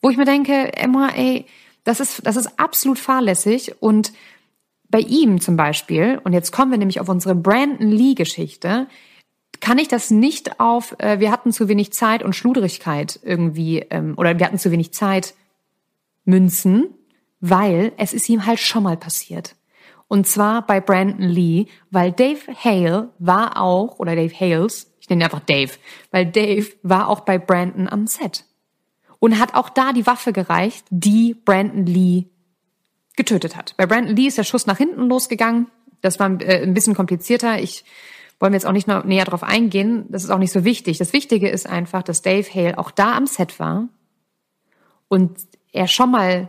Wo ich mir denke, Emma, ey, das ist, das ist absolut fahrlässig. Und bei ihm zum Beispiel, und jetzt kommen wir nämlich auf unsere Brandon Lee-Geschichte, kann ich das nicht auf, äh, wir hatten zu wenig Zeit und Schludrigkeit irgendwie, ähm, oder wir hatten zu wenig Zeit münzen, weil es ist ihm halt schon mal passiert. Und zwar bei Brandon Lee, weil Dave Hale war auch, oder Dave Hales, ich nenne ihn einfach Dave, weil Dave war auch bei Brandon am Set. Und hat auch da die Waffe gereicht, die Brandon Lee getötet hat. Bei Brandon Lee ist der Schuss nach hinten losgegangen. Das war äh, ein bisschen komplizierter. Ich wollen wir jetzt auch nicht noch näher drauf eingehen. Das ist auch nicht so wichtig. Das Wichtige ist einfach, dass Dave Hale auch da am Set war und er schon mal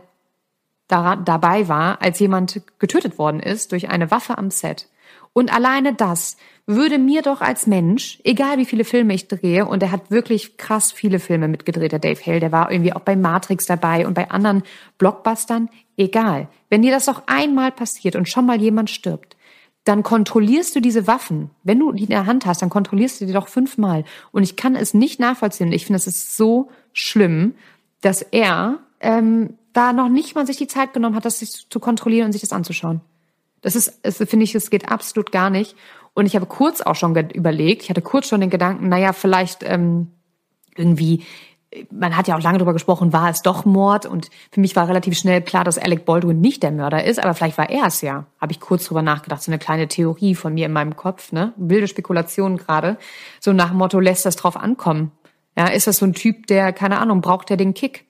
da, dabei war, als jemand getötet worden ist durch eine Waffe am Set. Und alleine das würde mir doch als Mensch, egal wie viele Filme ich drehe, und er hat wirklich krass viele Filme mitgedreht, der Dave Hale, der war irgendwie auch bei Matrix dabei und bei anderen Blockbustern, egal. Wenn dir das doch einmal passiert und schon mal jemand stirbt, dann kontrollierst du diese Waffen. Wenn du die in der Hand hast, dann kontrollierst du die doch fünfmal. Und ich kann es nicht nachvollziehen. Ich finde, es ist so schlimm, dass er ähm, da noch nicht mal sich die Zeit genommen hat, das sich zu kontrollieren und sich das anzuschauen. Das ist, das finde ich, es geht absolut gar nicht. Und ich habe kurz auch schon überlegt, ich hatte kurz schon den Gedanken, naja, vielleicht ähm, irgendwie man hat ja auch lange darüber gesprochen, war es doch Mord? Und für mich war relativ schnell klar, dass Alec Baldwin nicht der Mörder ist, aber vielleicht war er es ja. Habe ich kurz drüber nachgedacht, so eine kleine Theorie von mir in meinem Kopf, ne? Wilde Spekulation gerade. So nach dem Motto, lässt das drauf ankommen. Ja, ist das so ein Typ, der, keine Ahnung, braucht der den Kick?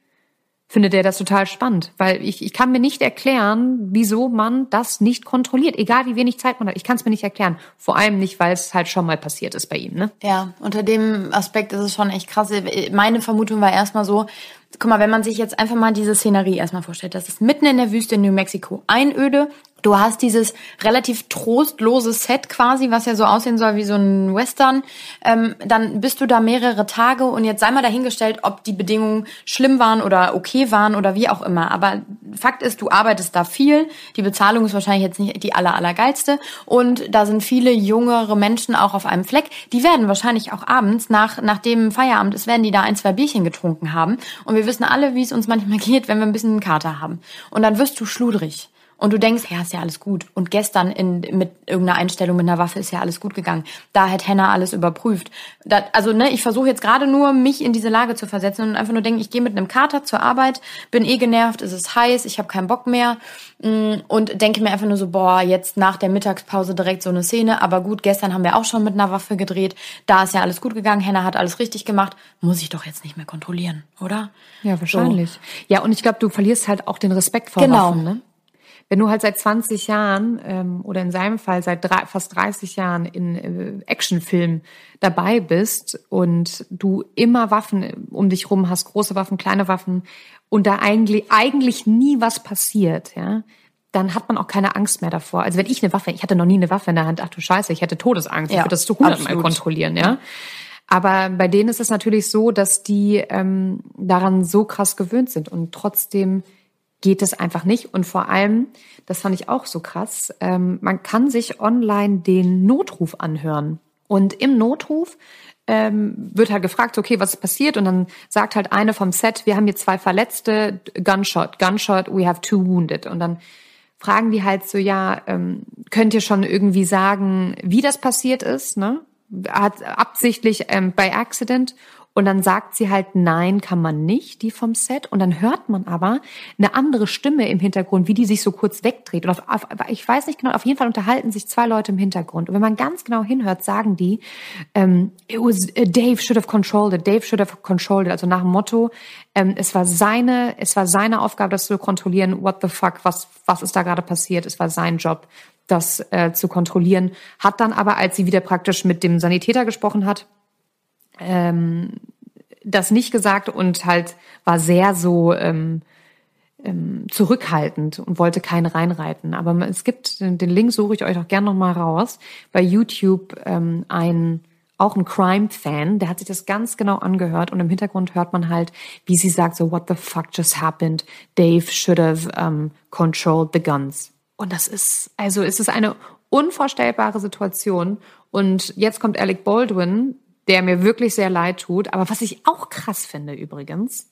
Findet er das total spannend, weil ich, ich kann mir nicht erklären, wieso man das nicht kontrolliert, egal wie wenig Zeit man hat. Ich kann es mir nicht erklären. Vor allem nicht, weil es halt schon mal passiert ist bei ihm. Ne? Ja, unter dem Aspekt ist es schon echt krass. Meine Vermutung war erstmal so, guck mal, wenn man sich jetzt einfach mal diese Szenerie erstmal vorstellt, das ist mitten in der Wüste in New Mexico, Einöde, Du hast dieses relativ trostlose Set quasi, was ja so aussehen soll wie so ein Western. Ähm, dann bist du da mehrere Tage und jetzt sei mal dahingestellt, ob die Bedingungen schlimm waren oder okay waren oder wie auch immer. Aber Fakt ist, du arbeitest da viel. Die Bezahlung ist wahrscheinlich jetzt nicht die aller, allergeilste. Und da sind viele jüngere Menschen auch auf einem Fleck. Die werden wahrscheinlich auch abends, nach, nach dem Feierabend ist, werden die da ein, zwei Bierchen getrunken haben. Und wir wissen alle, wie es uns manchmal geht, wenn wir ein bisschen einen Kater haben. Und dann wirst du schludrig. Und du denkst, ja, ist ja alles gut. Und gestern in, mit irgendeiner Einstellung mit einer Waffe ist ja alles gut gegangen. Da hat Hannah alles überprüft. Da, also, ne, ich versuche jetzt gerade nur, mich in diese Lage zu versetzen und einfach nur denken, ich gehe mit einem Kater zur Arbeit, bin eh genervt, es ist heiß, ich habe keinen Bock mehr mm, und denke mir einfach nur so, boah, jetzt nach der Mittagspause direkt so eine Szene. Aber gut, gestern haben wir auch schon mit einer Waffe gedreht. Da ist ja alles gut gegangen. Hannah hat alles richtig gemacht. Muss ich doch jetzt nicht mehr kontrollieren, oder? Ja, wahrscheinlich. So. Ja, und ich glaube, du verlierst halt auch den Respekt vor genau. Waffen, ne? Wenn du halt seit 20 Jahren ähm, oder in seinem Fall seit drei, fast 30 Jahren in äh, Actionfilmen dabei bist und du immer Waffen um dich rum hast, große Waffen, kleine Waffen und da eigentlich eigentlich nie was passiert, ja, dann hat man auch keine Angst mehr davor. Also wenn ich eine Waffe, ich hatte noch nie eine Waffe in der Hand, ach du Scheiße, ich hätte Todesangst, ja, ich würde das zu hundertmal kontrollieren, ja. Aber bei denen ist es natürlich so, dass die ähm, daran so krass gewöhnt sind und trotzdem geht es einfach nicht. Und vor allem, das fand ich auch so krass, ähm, man kann sich online den Notruf anhören. Und im Notruf ähm, wird halt gefragt, okay, was ist passiert? Und dann sagt halt eine vom Set, wir haben hier zwei Verletzte, Gunshot, Gunshot, we have two wounded. Und dann fragen die halt so, ja, ähm, könnt ihr schon irgendwie sagen, wie das passiert ist? Ne? Hat absichtlich ähm, bei Accident und dann sagt sie halt, nein, kann man nicht, die vom Set. Und dann hört man aber eine andere Stimme im Hintergrund, wie die sich so kurz wegdreht. Und auf, auf, ich weiß nicht genau, auf jeden Fall unterhalten sich zwei Leute im Hintergrund. Und wenn man ganz genau hinhört, sagen die, ähm, it was, uh, Dave should have controlled it, Dave should have controlled it. Also nach dem Motto, ähm, es war seine, es war seine Aufgabe, das zu kontrollieren. What the fuck, was, was ist da gerade passiert? Es war sein Job das äh, zu kontrollieren, hat dann aber, als sie wieder praktisch mit dem Sanitäter gesprochen hat, ähm, das nicht gesagt und halt war sehr so ähm, ähm, zurückhaltend und wollte keinen reinreiten. Aber es gibt, den Link suche ich euch auch gerne nochmal raus, bei YouTube ähm, ein auch ein Crime-Fan, der hat sich das ganz genau angehört und im Hintergrund hört man halt, wie sie sagt, so, what the fuck just happened? Dave should have um, controlled the guns. Und das ist, also es ist eine unvorstellbare Situation. Und jetzt kommt Alec Baldwin, der mir wirklich sehr leid tut. Aber was ich auch krass finde übrigens,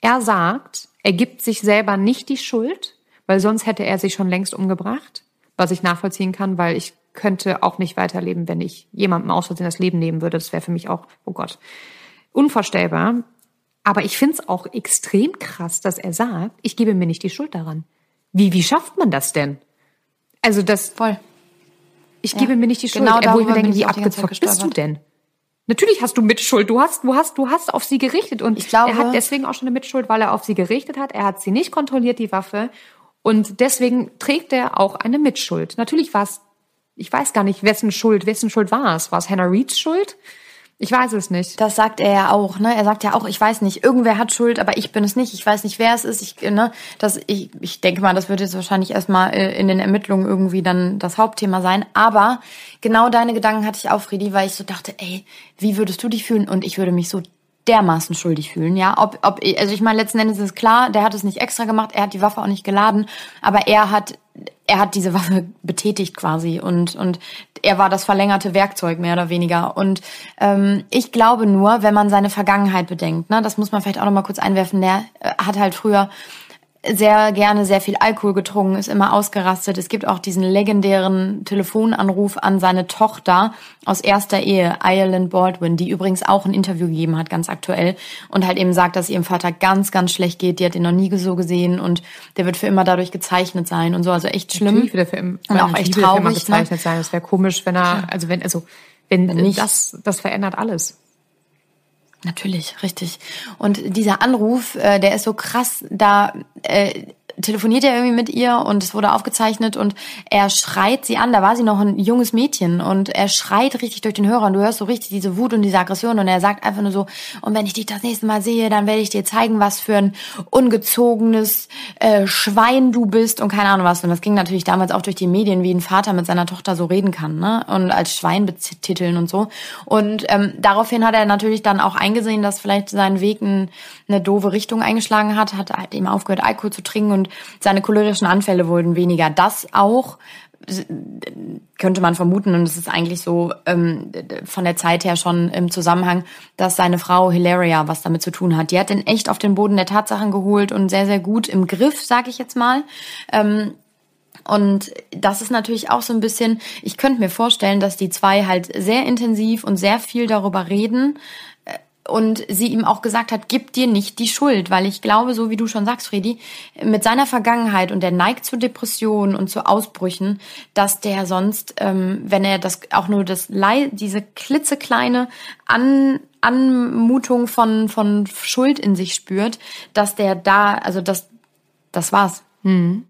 er sagt, er gibt sich selber nicht die Schuld, weil sonst hätte er sich schon längst umgebracht, was ich nachvollziehen kann, weil ich könnte auch nicht weiterleben, wenn ich jemandem aus Versehen das Leben nehmen würde. Das wäre für mich auch, oh Gott, unvorstellbar. Aber ich finde es auch extrem krass, dass er sagt, ich gebe mir nicht die Schuld daran. Wie, wie schafft man das denn? Also das. Voll. Ich ja. gebe mir nicht die Schuld. Genau wo ich mir denke, wie abgezockt bist du denn? Natürlich hast du Mitschuld. Du hast, du hast, du hast auf sie gerichtet und ich glaube, er hat deswegen auch schon eine Mitschuld, weil er auf sie gerichtet hat. Er hat sie nicht kontrolliert, die Waffe. Und deswegen trägt er auch eine Mitschuld. Natürlich war es, ich weiß gar nicht, wessen Schuld, wessen Schuld war es? War es Hannah Reeds Schuld? Ich weiß es nicht. Das sagt er ja auch, ne? Er sagt ja auch, ich weiß nicht, irgendwer hat Schuld, aber ich bin es nicht. Ich weiß nicht, wer es ist. Ich, ne, das, ich, ich denke mal, das wird jetzt wahrscheinlich erstmal äh, in den Ermittlungen irgendwie dann das Hauptthema sein. Aber genau deine Gedanken hatte ich auch, Friedi, weil ich so dachte, ey, wie würdest du dich fühlen? Und ich würde mich so dermaßen schuldig fühlen, ja. Ob, ob, also ich meine, letzten Endes ist klar, der hat es nicht extra gemacht, er hat die Waffe auch nicht geladen, aber er hat, er hat diese Waffe betätigt quasi und, und er war das verlängerte Werkzeug mehr oder weniger. Und ähm, ich glaube nur, wenn man seine Vergangenheit bedenkt, ne, das muss man vielleicht auch noch mal kurz einwerfen, der äh, hat halt früher sehr gerne sehr viel Alkohol getrunken, ist immer ausgerastet. Es gibt auch diesen legendären Telefonanruf an seine Tochter aus erster Ehe, Ireland Baldwin, die übrigens auch ein Interview gegeben hat, ganz aktuell, und halt eben sagt, dass ihrem Vater ganz, ganz schlecht geht. Die hat ihn noch nie so gesehen und der wird für immer dadurch gezeichnet sein und so. Also echt schlimm. Natürlich wird er für immer, und auch echt traurig. Gezeichnet ne? sein. Das wäre komisch, wenn er, also wenn, also wenn, wenn nicht. das, das verändert alles. Natürlich, richtig. Und dieser Anruf, äh, der ist so krass, da äh, telefoniert er irgendwie mit ihr und es wurde aufgezeichnet und er schreit sie an. Da war sie noch ein junges Mädchen und er schreit richtig durch den Hörer und du hörst so richtig diese Wut und diese Aggression und er sagt einfach nur so, und wenn ich dich das nächste Mal sehe, dann werde ich dir zeigen, was für ein ungezogenes äh, Schwein du bist und keine Ahnung was. Und das ging natürlich damals auch durch die Medien, wie ein Vater mit seiner Tochter so reden kann, ne? Und als Schwein betiteln und so. Und ähm, daraufhin hat er natürlich dann auch eingesehen, dass vielleicht sein Weg ein, eine doofe Richtung eingeschlagen hat, hat halt eben aufgehört, Alkohol zu trinken und seine cholerischen Anfälle wurden weniger. Das auch könnte man vermuten, und es ist eigentlich so ähm, von der Zeit her schon im Zusammenhang, dass seine Frau Hilaria was damit zu tun hat. Die hat den echt auf den Boden der Tatsachen geholt und sehr, sehr gut im Griff, sag ich jetzt mal. Ähm, und das ist natürlich auch so ein bisschen, ich könnte mir vorstellen, dass die zwei halt sehr intensiv und sehr viel darüber reden, und sie ihm auch gesagt hat, gib dir nicht die Schuld, weil ich glaube, so wie du schon sagst, Fredi, mit seiner Vergangenheit und der neigt zu Depressionen und zu Ausbrüchen, dass der sonst, ähm, wenn er das auch nur das diese klitzekleine An Anmutung von von Schuld in sich spürt, dass der da, also das das war's. Mhm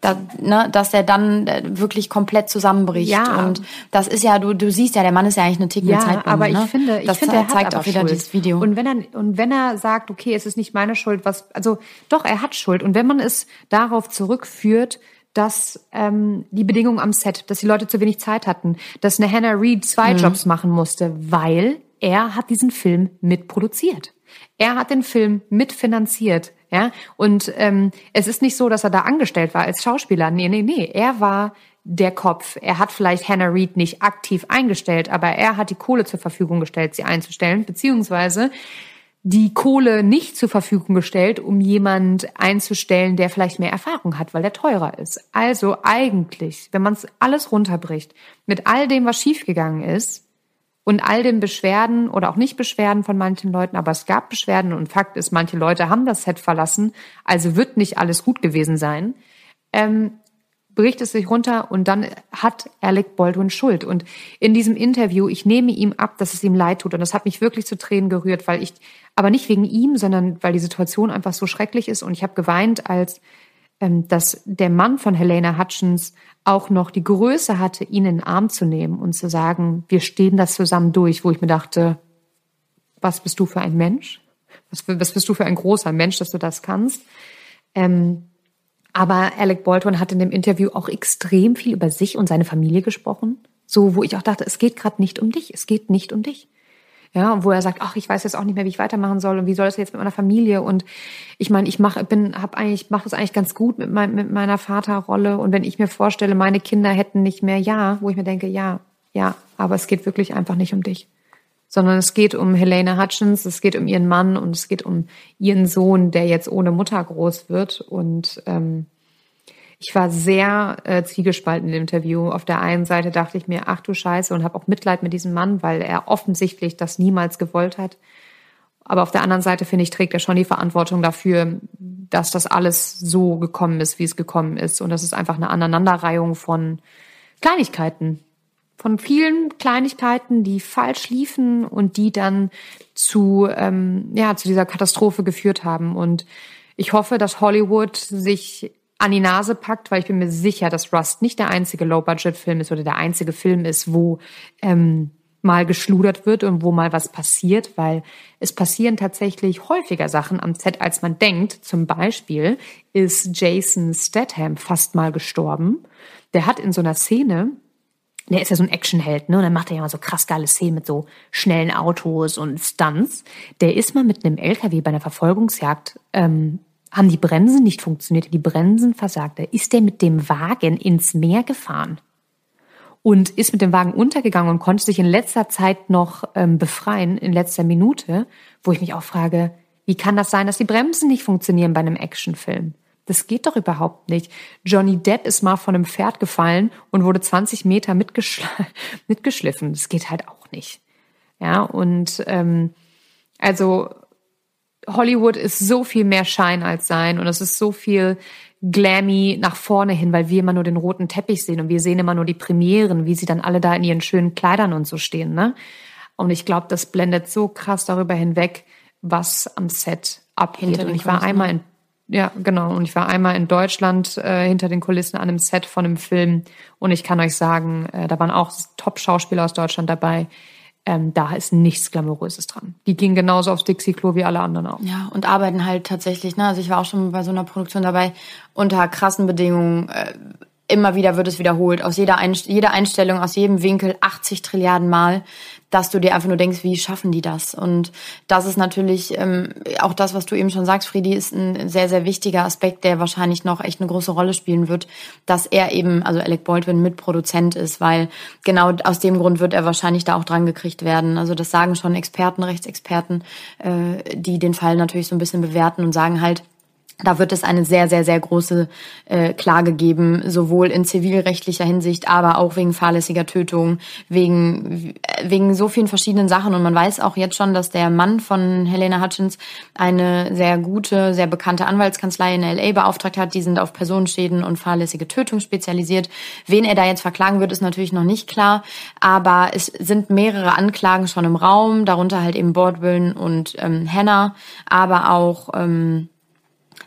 da, ne, dass er dann äh, wirklich komplett zusammenbricht. Ja. Und das ist ja, du, du siehst ja, der Mann ist ja eigentlich eine tickende ja, Zeitbombe. aber ich ne? finde, ich das finde, er zeigt auch wieder Schuld. dieses Video. Und wenn er und wenn er sagt, okay, es ist nicht meine Schuld, was, also doch, er hat Schuld. Und wenn man es darauf zurückführt, dass ähm, die Bedingungen am Set, dass die Leute zu wenig Zeit hatten, dass eine Hannah Reed zwei mhm. Jobs machen musste, weil er hat diesen Film mitproduziert. Er hat den Film mitfinanziert. Ja, und ähm, es ist nicht so, dass er da angestellt war als Schauspieler. Nee, nee, nee. Er war der Kopf. Er hat vielleicht Hannah Reed nicht aktiv eingestellt, aber er hat die Kohle zur Verfügung gestellt, sie einzustellen, beziehungsweise die Kohle nicht zur Verfügung gestellt, um jemand einzustellen, der vielleicht mehr Erfahrung hat, weil der teurer ist. Also eigentlich, wenn man es alles runterbricht, mit all dem, was schiefgegangen ist, und all den Beschwerden oder auch nicht Beschwerden von manchen Leuten, aber es gab Beschwerden und Fakt ist, manche Leute haben das Set verlassen, also wird nicht alles gut gewesen sein, ähm, bricht es sich runter und dann hat Alec Baldwin Schuld. Und in diesem Interview, ich nehme ihm ab, dass es ihm leid tut. Und das hat mich wirklich zu Tränen gerührt, weil ich, aber nicht wegen ihm, sondern weil die Situation einfach so schrecklich ist. Und ich habe geweint, als dass der Mann von Helena Hutchins auch noch die Größe hatte, ihn in den Arm zu nehmen und zu sagen, wir stehen das zusammen durch, wo ich mir dachte, was bist du für ein Mensch? Was, was bist du für ein großer Mensch, dass du das kannst? Ähm, aber Alec Baldwin hat in dem Interview auch extrem viel über sich und seine Familie gesprochen. So, wo ich auch dachte, es geht gerade nicht um dich, es geht nicht um dich. Ja, wo er sagt, ach, ich weiß jetzt auch nicht mehr, wie ich weitermachen soll und wie soll das jetzt mit meiner Familie? Und ich meine, ich mache bin habe eigentlich mache das eigentlich ganz gut mit, mein, mit meiner Vaterrolle. Und wenn ich mir vorstelle, meine Kinder hätten nicht mehr ja, wo ich mir denke, ja, ja, aber es geht wirklich einfach nicht um dich. Sondern es geht um Helena Hutchins, es geht um ihren Mann und es geht um ihren Sohn, der jetzt ohne Mutter groß wird. Und ähm, ich war sehr äh, zwiegespalten im Interview. Auf der einen Seite dachte ich mir, ach du Scheiße, und habe auch Mitleid mit diesem Mann, weil er offensichtlich das niemals gewollt hat. Aber auf der anderen Seite, finde ich, trägt er schon die Verantwortung dafür, dass das alles so gekommen ist, wie es gekommen ist. Und das ist einfach eine Aneinanderreihung von Kleinigkeiten. Von vielen Kleinigkeiten, die falsch liefen und die dann zu, ähm, ja, zu dieser Katastrophe geführt haben. Und ich hoffe, dass Hollywood sich an die Nase packt, weil ich bin mir sicher, dass Rust nicht der einzige Low-Budget-Film ist oder der einzige Film ist, wo ähm, mal geschludert wird und wo mal was passiert, weil es passieren tatsächlich häufiger Sachen am Set, als man denkt. Zum Beispiel ist Jason Statham fast mal gestorben. Der hat in so einer Szene, der ist ja so ein Actionheld, ne? Und dann macht er ja mal so krass geile Szenen mit so schnellen Autos und Stunts. Der ist mal mit einem LKW bei einer Verfolgungsjagd ähm, haben die Bremsen nicht funktioniert, die Bremsen versagte, ist der mit dem Wagen ins Meer gefahren und ist mit dem Wagen untergegangen und konnte sich in letzter Zeit noch ähm, befreien, in letzter Minute, wo ich mich auch frage, wie kann das sein, dass die Bremsen nicht funktionieren bei einem Actionfilm? Das geht doch überhaupt nicht. Johnny Depp ist mal von einem Pferd gefallen und wurde 20 Meter mitgeschl mitgeschliffen. Das geht halt auch nicht. Ja, und ähm, also Hollywood ist so viel mehr Schein als Sein und es ist so viel glammy nach vorne hin, weil wir immer nur den roten Teppich sehen und wir sehen immer nur die Premieren, wie sie dann alle da in ihren schönen Kleidern und so stehen, ne? Und ich glaube, das blendet so krass darüber hinweg, was am Set abgeht. Und ich war einmal in Ja, genau. Und ich war einmal in Deutschland äh, hinter den Kulissen an einem Set von einem Film. Und ich kann euch sagen, äh, da waren auch Top-Schauspieler aus Deutschland dabei. Ähm, da ist nichts Glamouröses dran. Die gingen genauso aufs Dixie-Klo wie alle anderen auch. Ja, und arbeiten halt tatsächlich, ne? Also ich war auch schon bei so einer Produktion dabei, unter krassen Bedingungen. Äh, immer wieder wird es wiederholt, aus jeder, Einst jeder Einstellung, aus jedem Winkel 80 Trilliarden Mal, dass du dir einfach nur denkst, wie schaffen die das? Und das ist natürlich ähm, auch das, was du eben schon sagst, Friedi, ist ein sehr, sehr wichtiger Aspekt, der wahrscheinlich noch echt eine große Rolle spielen wird, dass er eben, also Alec Baldwin, Mitproduzent ist, weil genau aus dem Grund wird er wahrscheinlich da auch dran gekriegt werden. Also das sagen schon Experten, Rechtsexperten, äh, die den Fall natürlich so ein bisschen bewerten und sagen halt, da wird es eine sehr, sehr, sehr große äh, Klage geben, sowohl in zivilrechtlicher Hinsicht, aber auch wegen fahrlässiger Tötung, wegen, wegen so vielen verschiedenen Sachen. Und man weiß auch jetzt schon, dass der Mann von Helena Hutchins eine sehr gute, sehr bekannte Anwaltskanzlei in L.A. beauftragt hat. Die sind auf Personenschäden und fahrlässige Tötung spezialisiert. Wen er da jetzt verklagen wird, ist natürlich noch nicht klar. Aber es sind mehrere Anklagen schon im Raum, darunter halt eben Baldwin und ähm, Hannah, aber auch... Ähm,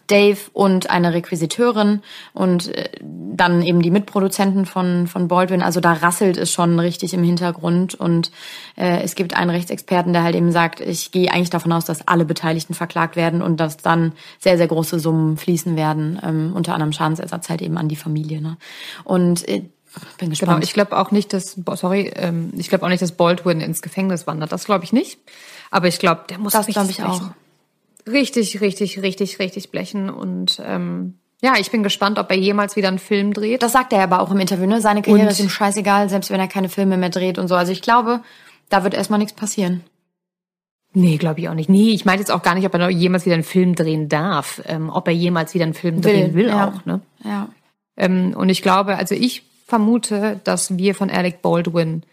Dave und eine Requisiteurin und äh, dann eben die Mitproduzenten von, von Baldwin. Also da rasselt es schon richtig im Hintergrund und äh, es gibt einen Rechtsexperten, der halt eben sagt, ich gehe eigentlich davon aus, dass alle Beteiligten verklagt werden und dass dann sehr, sehr große Summen fließen werden, ähm, unter anderem Schadensersatz halt eben an die Familie. Ne? Und äh, bin gespannt. Genau, ich glaube auch nicht, dass, sorry, ähm, ich glaube auch nicht, dass Baldwin ins Gefängnis wandert. Das glaube ich nicht. Aber ich glaube, der muss das glaube ich auch richtig, richtig, richtig, richtig blechen. Und ähm, ja, ich bin gespannt, ob er jemals wieder einen Film dreht. Das sagt er aber auch im Interview, ne? Seine Karriere und ist ihm scheißegal, selbst wenn er keine Filme mehr dreht und so. Also ich glaube, da wird erstmal nichts passieren. Nee, glaube ich auch nicht. Nee, ich meine jetzt auch gar nicht, ob er noch jemals wieder einen Film drehen darf. Ähm, ob er jemals wieder einen Film drehen will, ja. auch, ne? Ja. Ähm, und ich glaube, also ich vermute, dass wir von Alec Baldwin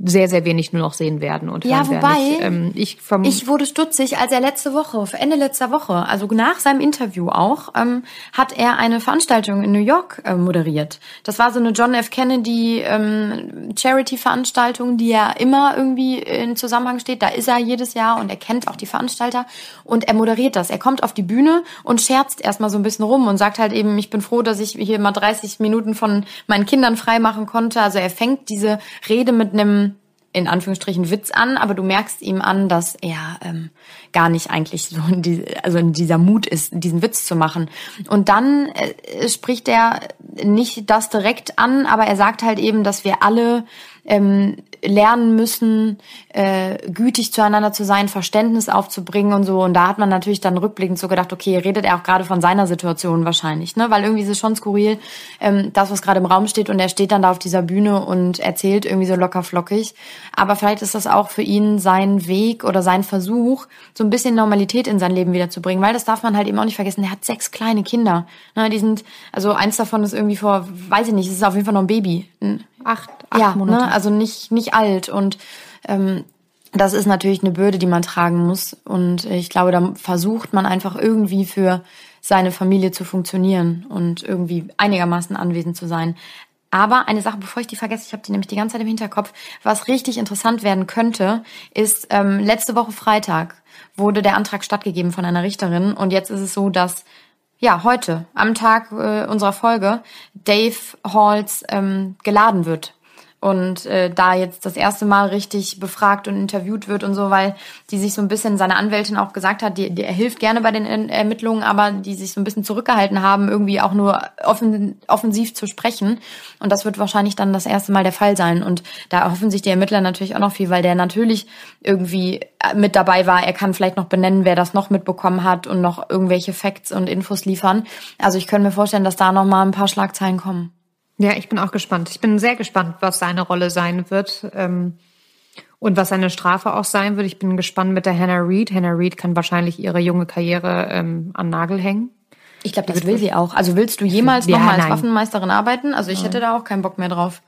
sehr, sehr wenig nur noch sehen werden und ja, wobei, werden. Ich, ähm, ich, ich wurde stutzig, als er letzte Woche, Ende letzter Woche, also nach seinem Interview auch, ähm, hat er eine Veranstaltung in New York äh, moderiert. Das war so eine John F. Kennedy ähm, Charity-Veranstaltung, die ja immer irgendwie in Zusammenhang steht. Da ist er jedes Jahr und er kennt auch die Veranstalter und er moderiert das. Er kommt auf die Bühne und scherzt erstmal so ein bisschen rum und sagt halt eben, ich bin froh, dass ich hier mal 30 Minuten von meinen Kindern freimachen konnte. Also er fängt diese Rede mit einem in Anführungsstrichen Witz an, aber du merkst ihm an, dass er ähm, gar nicht eigentlich so in die, also in dieser Mut ist, diesen Witz zu machen. Und dann äh, spricht er nicht das direkt an, aber er sagt halt eben, dass wir alle ähm, lernen müssen, äh, gütig zueinander zu sein, Verständnis aufzubringen und so. Und da hat man natürlich dann rückblickend so gedacht, okay, redet er auch gerade von seiner Situation wahrscheinlich, ne? Weil irgendwie ist es schon skurril, ähm, das, was gerade im Raum steht, und er steht dann da auf dieser Bühne und erzählt irgendwie so locker flockig. Aber vielleicht ist das auch für ihn sein Weg oder sein Versuch, so ein bisschen Normalität in sein Leben wiederzubringen, weil das darf man halt eben auch nicht vergessen. Er hat sechs kleine Kinder. Ne? Die sind, also eins davon ist irgendwie vor, weiß ich nicht, es ist auf jeden Fall noch ein Baby. Acht, acht ja, Monate. Ne? Also nicht, nicht alt. Und ähm, das ist natürlich eine Bürde, die man tragen muss. Und ich glaube, da versucht man einfach irgendwie für seine Familie zu funktionieren und irgendwie einigermaßen anwesend zu sein. Aber eine Sache, bevor ich die vergesse, ich habe die nämlich die ganze Zeit im Hinterkopf, was richtig interessant werden könnte, ist ähm, letzte Woche Freitag wurde der Antrag stattgegeben von einer Richterin und jetzt ist es so, dass ja, heute, am Tag äh, unserer Folge, Dave Halls ähm, geladen wird und äh, da jetzt das erste Mal richtig befragt und interviewt wird und so, weil die sich so ein bisschen, seine Anwältin auch gesagt hat, die, die, er hilft gerne bei den Ermittlungen, aber die sich so ein bisschen zurückgehalten haben, irgendwie auch nur offen, offensiv zu sprechen. Und das wird wahrscheinlich dann das erste Mal der Fall sein. Und da erhoffen sich die Ermittler natürlich auch noch viel, weil der natürlich irgendwie mit dabei war. Er kann vielleicht noch benennen, wer das noch mitbekommen hat und noch irgendwelche Facts und Infos liefern. Also ich könnte mir vorstellen, dass da noch mal ein paar Schlagzeilen kommen. Ja, ich bin auch gespannt. Ich bin sehr gespannt, was seine Rolle sein wird ähm, und was seine Strafe auch sein wird. Ich bin gespannt mit der Hannah Reed. Hannah Reed kann wahrscheinlich ihre junge Karriere ähm, an Nagel hängen. Ich glaube, das will sie auch. Also willst du jemals ja, nochmal als Waffenmeisterin arbeiten? Also ich hätte da auch keinen Bock mehr drauf.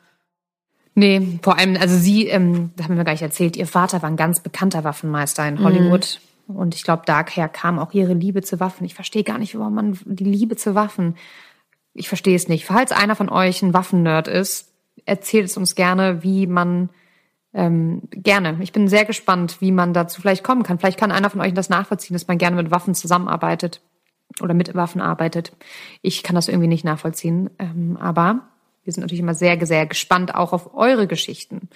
Nee, vor allem, also sie, ähm, das haben wir gar nicht erzählt, ihr Vater war ein ganz bekannter Waffenmeister in Hollywood. Mhm. Und ich glaube, daher kam auch ihre Liebe zu Waffen. Ich verstehe gar nicht, warum man die Liebe zu Waffen ich verstehe es nicht. Falls einer von euch ein Waffennerd ist, erzählt es uns gerne, wie man ähm, gerne. Ich bin sehr gespannt, wie man dazu vielleicht kommen kann. Vielleicht kann einer von euch das nachvollziehen, dass man gerne mit Waffen zusammenarbeitet. oder mit Waffen arbeitet. Ich kann das irgendwie nicht nachvollziehen. Ähm, aber wir sind natürlich immer sehr, sehr gespannt auch auf eure Geschichten.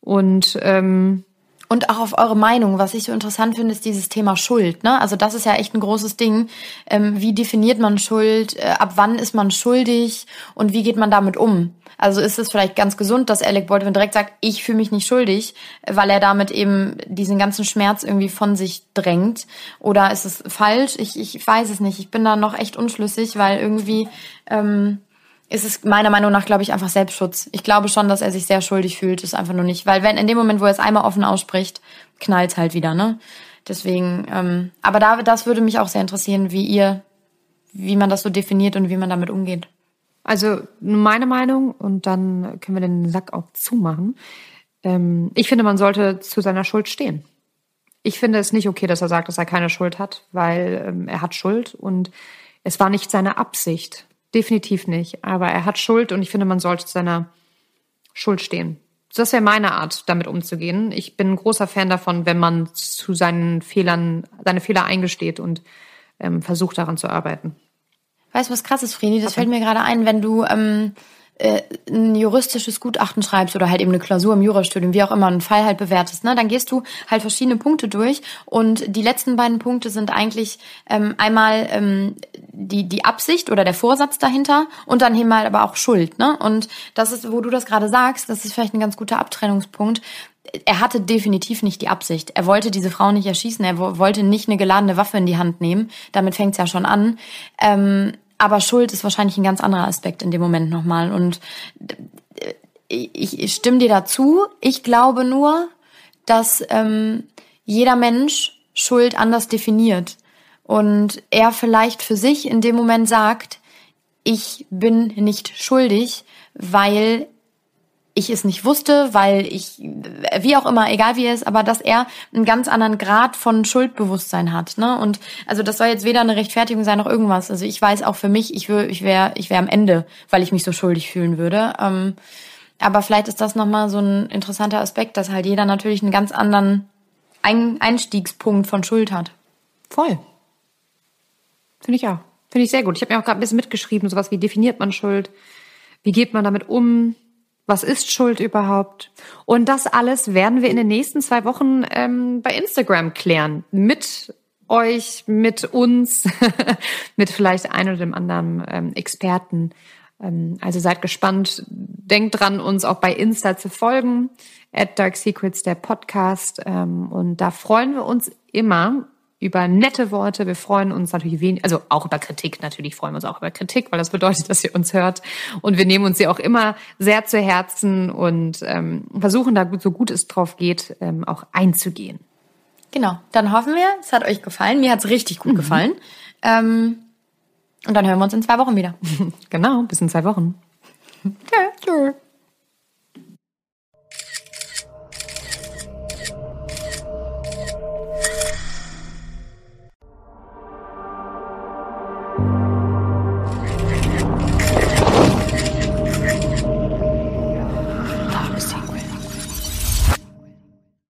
Und ähm, und auch auf eure Meinung. Was ich so interessant finde, ist dieses Thema Schuld. Ne? Also das ist ja echt ein großes Ding. Ähm, wie definiert man Schuld? Äh, ab wann ist man schuldig? Und wie geht man damit um? Also ist es vielleicht ganz gesund, dass Alec Baldwin direkt sagt, ich fühle mich nicht schuldig, weil er damit eben diesen ganzen Schmerz irgendwie von sich drängt? Oder ist es falsch? Ich, ich weiß es nicht. Ich bin da noch echt unschlüssig, weil irgendwie... Ähm, ist es meiner Meinung nach, glaube ich, einfach Selbstschutz. Ich glaube schon, dass er sich sehr schuldig fühlt, ist einfach nur nicht. Weil wenn in dem Moment, wo er es einmal offen ausspricht, knallt halt wieder, ne? Deswegen, ähm, aber da, das würde mich auch sehr interessieren, wie ihr, wie man das so definiert und wie man damit umgeht. Also meine Meinung, und dann können wir den Sack auch zumachen. Ähm, ich finde, man sollte zu seiner Schuld stehen. Ich finde es nicht okay, dass er sagt, dass er keine Schuld hat, weil ähm, er hat Schuld und es war nicht seine Absicht. Definitiv nicht. Aber er hat Schuld und ich finde, man sollte zu seiner Schuld stehen. Das wäre meine Art, damit umzugehen. Ich bin ein großer Fan davon, wenn man zu seinen Fehlern, seine Fehler eingesteht und ähm, versucht daran zu arbeiten. Weißt du, was krass ist, Vreni? Das okay. fällt mir gerade ein, wenn du ähm, äh, ein juristisches Gutachten schreibst oder halt eben eine Klausur im Jurastudium, wie auch immer, einen Fall halt bewertest, ne, dann gehst du halt verschiedene Punkte durch und die letzten beiden Punkte sind eigentlich ähm, einmal ähm, die die Absicht oder der Vorsatz dahinter und dann eben halt aber auch Schuld, ne? Und das ist, wo du das gerade sagst, das ist vielleicht ein ganz guter Abtrennungspunkt. Er hatte definitiv nicht die Absicht. Er wollte diese Frau nicht erschießen. Er wollte nicht eine geladene Waffe in die Hand nehmen. Damit fängt's ja schon an. Ähm, aber Schuld ist wahrscheinlich ein ganz anderer Aspekt in dem Moment nochmal. Und äh, ich, stimme dir dazu. Ich glaube nur, dass ähm, jeder Mensch Schuld anders definiert. Und er vielleicht für sich in dem Moment sagt, ich bin nicht schuldig, weil ich es nicht wusste, weil ich, wie auch immer, egal wie er ist, aber dass er einen ganz anderen Grad von Schuldbewusstsein hat. Ne? Und also das soll jetzt weder eine Rechtfertigung sein noch irgendwas. Also ich weiß auch für mich, ich, wär, ich wäre ich wär am Ende, weil ich mich so schuldig fühlen würde. Ähm, aber vielleicht ist das nochmal so ein interessanter Aspekt, dass halt jeder natürlich einen ganz anderen ein Einstiegspunkt von Schuld hat. Voll. Finde ich auch. Finde ich sehr gut. Ich habe mir auch gerade ein bisschen mitgeschrieben, sowas wie definiert man Schuld? Wie geht man damit um? Was ist Schuld überhaupt? Und das alles werden wir in den nächsten zwei Wochen ähm, bei Instagram klären. Mit euch, mit uns, mit vielleicht ein oder dem anderen ähm, Experten. Ähm, also seid gespannt. Denkt dran, uns auch bei Insta zu folgen. At Dark Secrets, der Podcast. Ähm, und da freuen wir uns immer über nette Worte. Wir freuen uns natürlich wenig, also auch über Kritik. Natürlich freuen wir uns auch über Kritik, weil das bedeutet, dass ihr uns hört. Und wir nehmen uns sie auch immer sehr zu Herzen und ähm, versuchen da so gut es drauf geht, ähm, auch einzugehen. Genau. Dann hoffen wir, es hat euch gefallen. Mir hat es richtig gut mhm. gefallen. Ähm, und dann hören wir uns in zwei Wochen wieder. genau. Bis in zwei Wochen. Tschö. Tschö.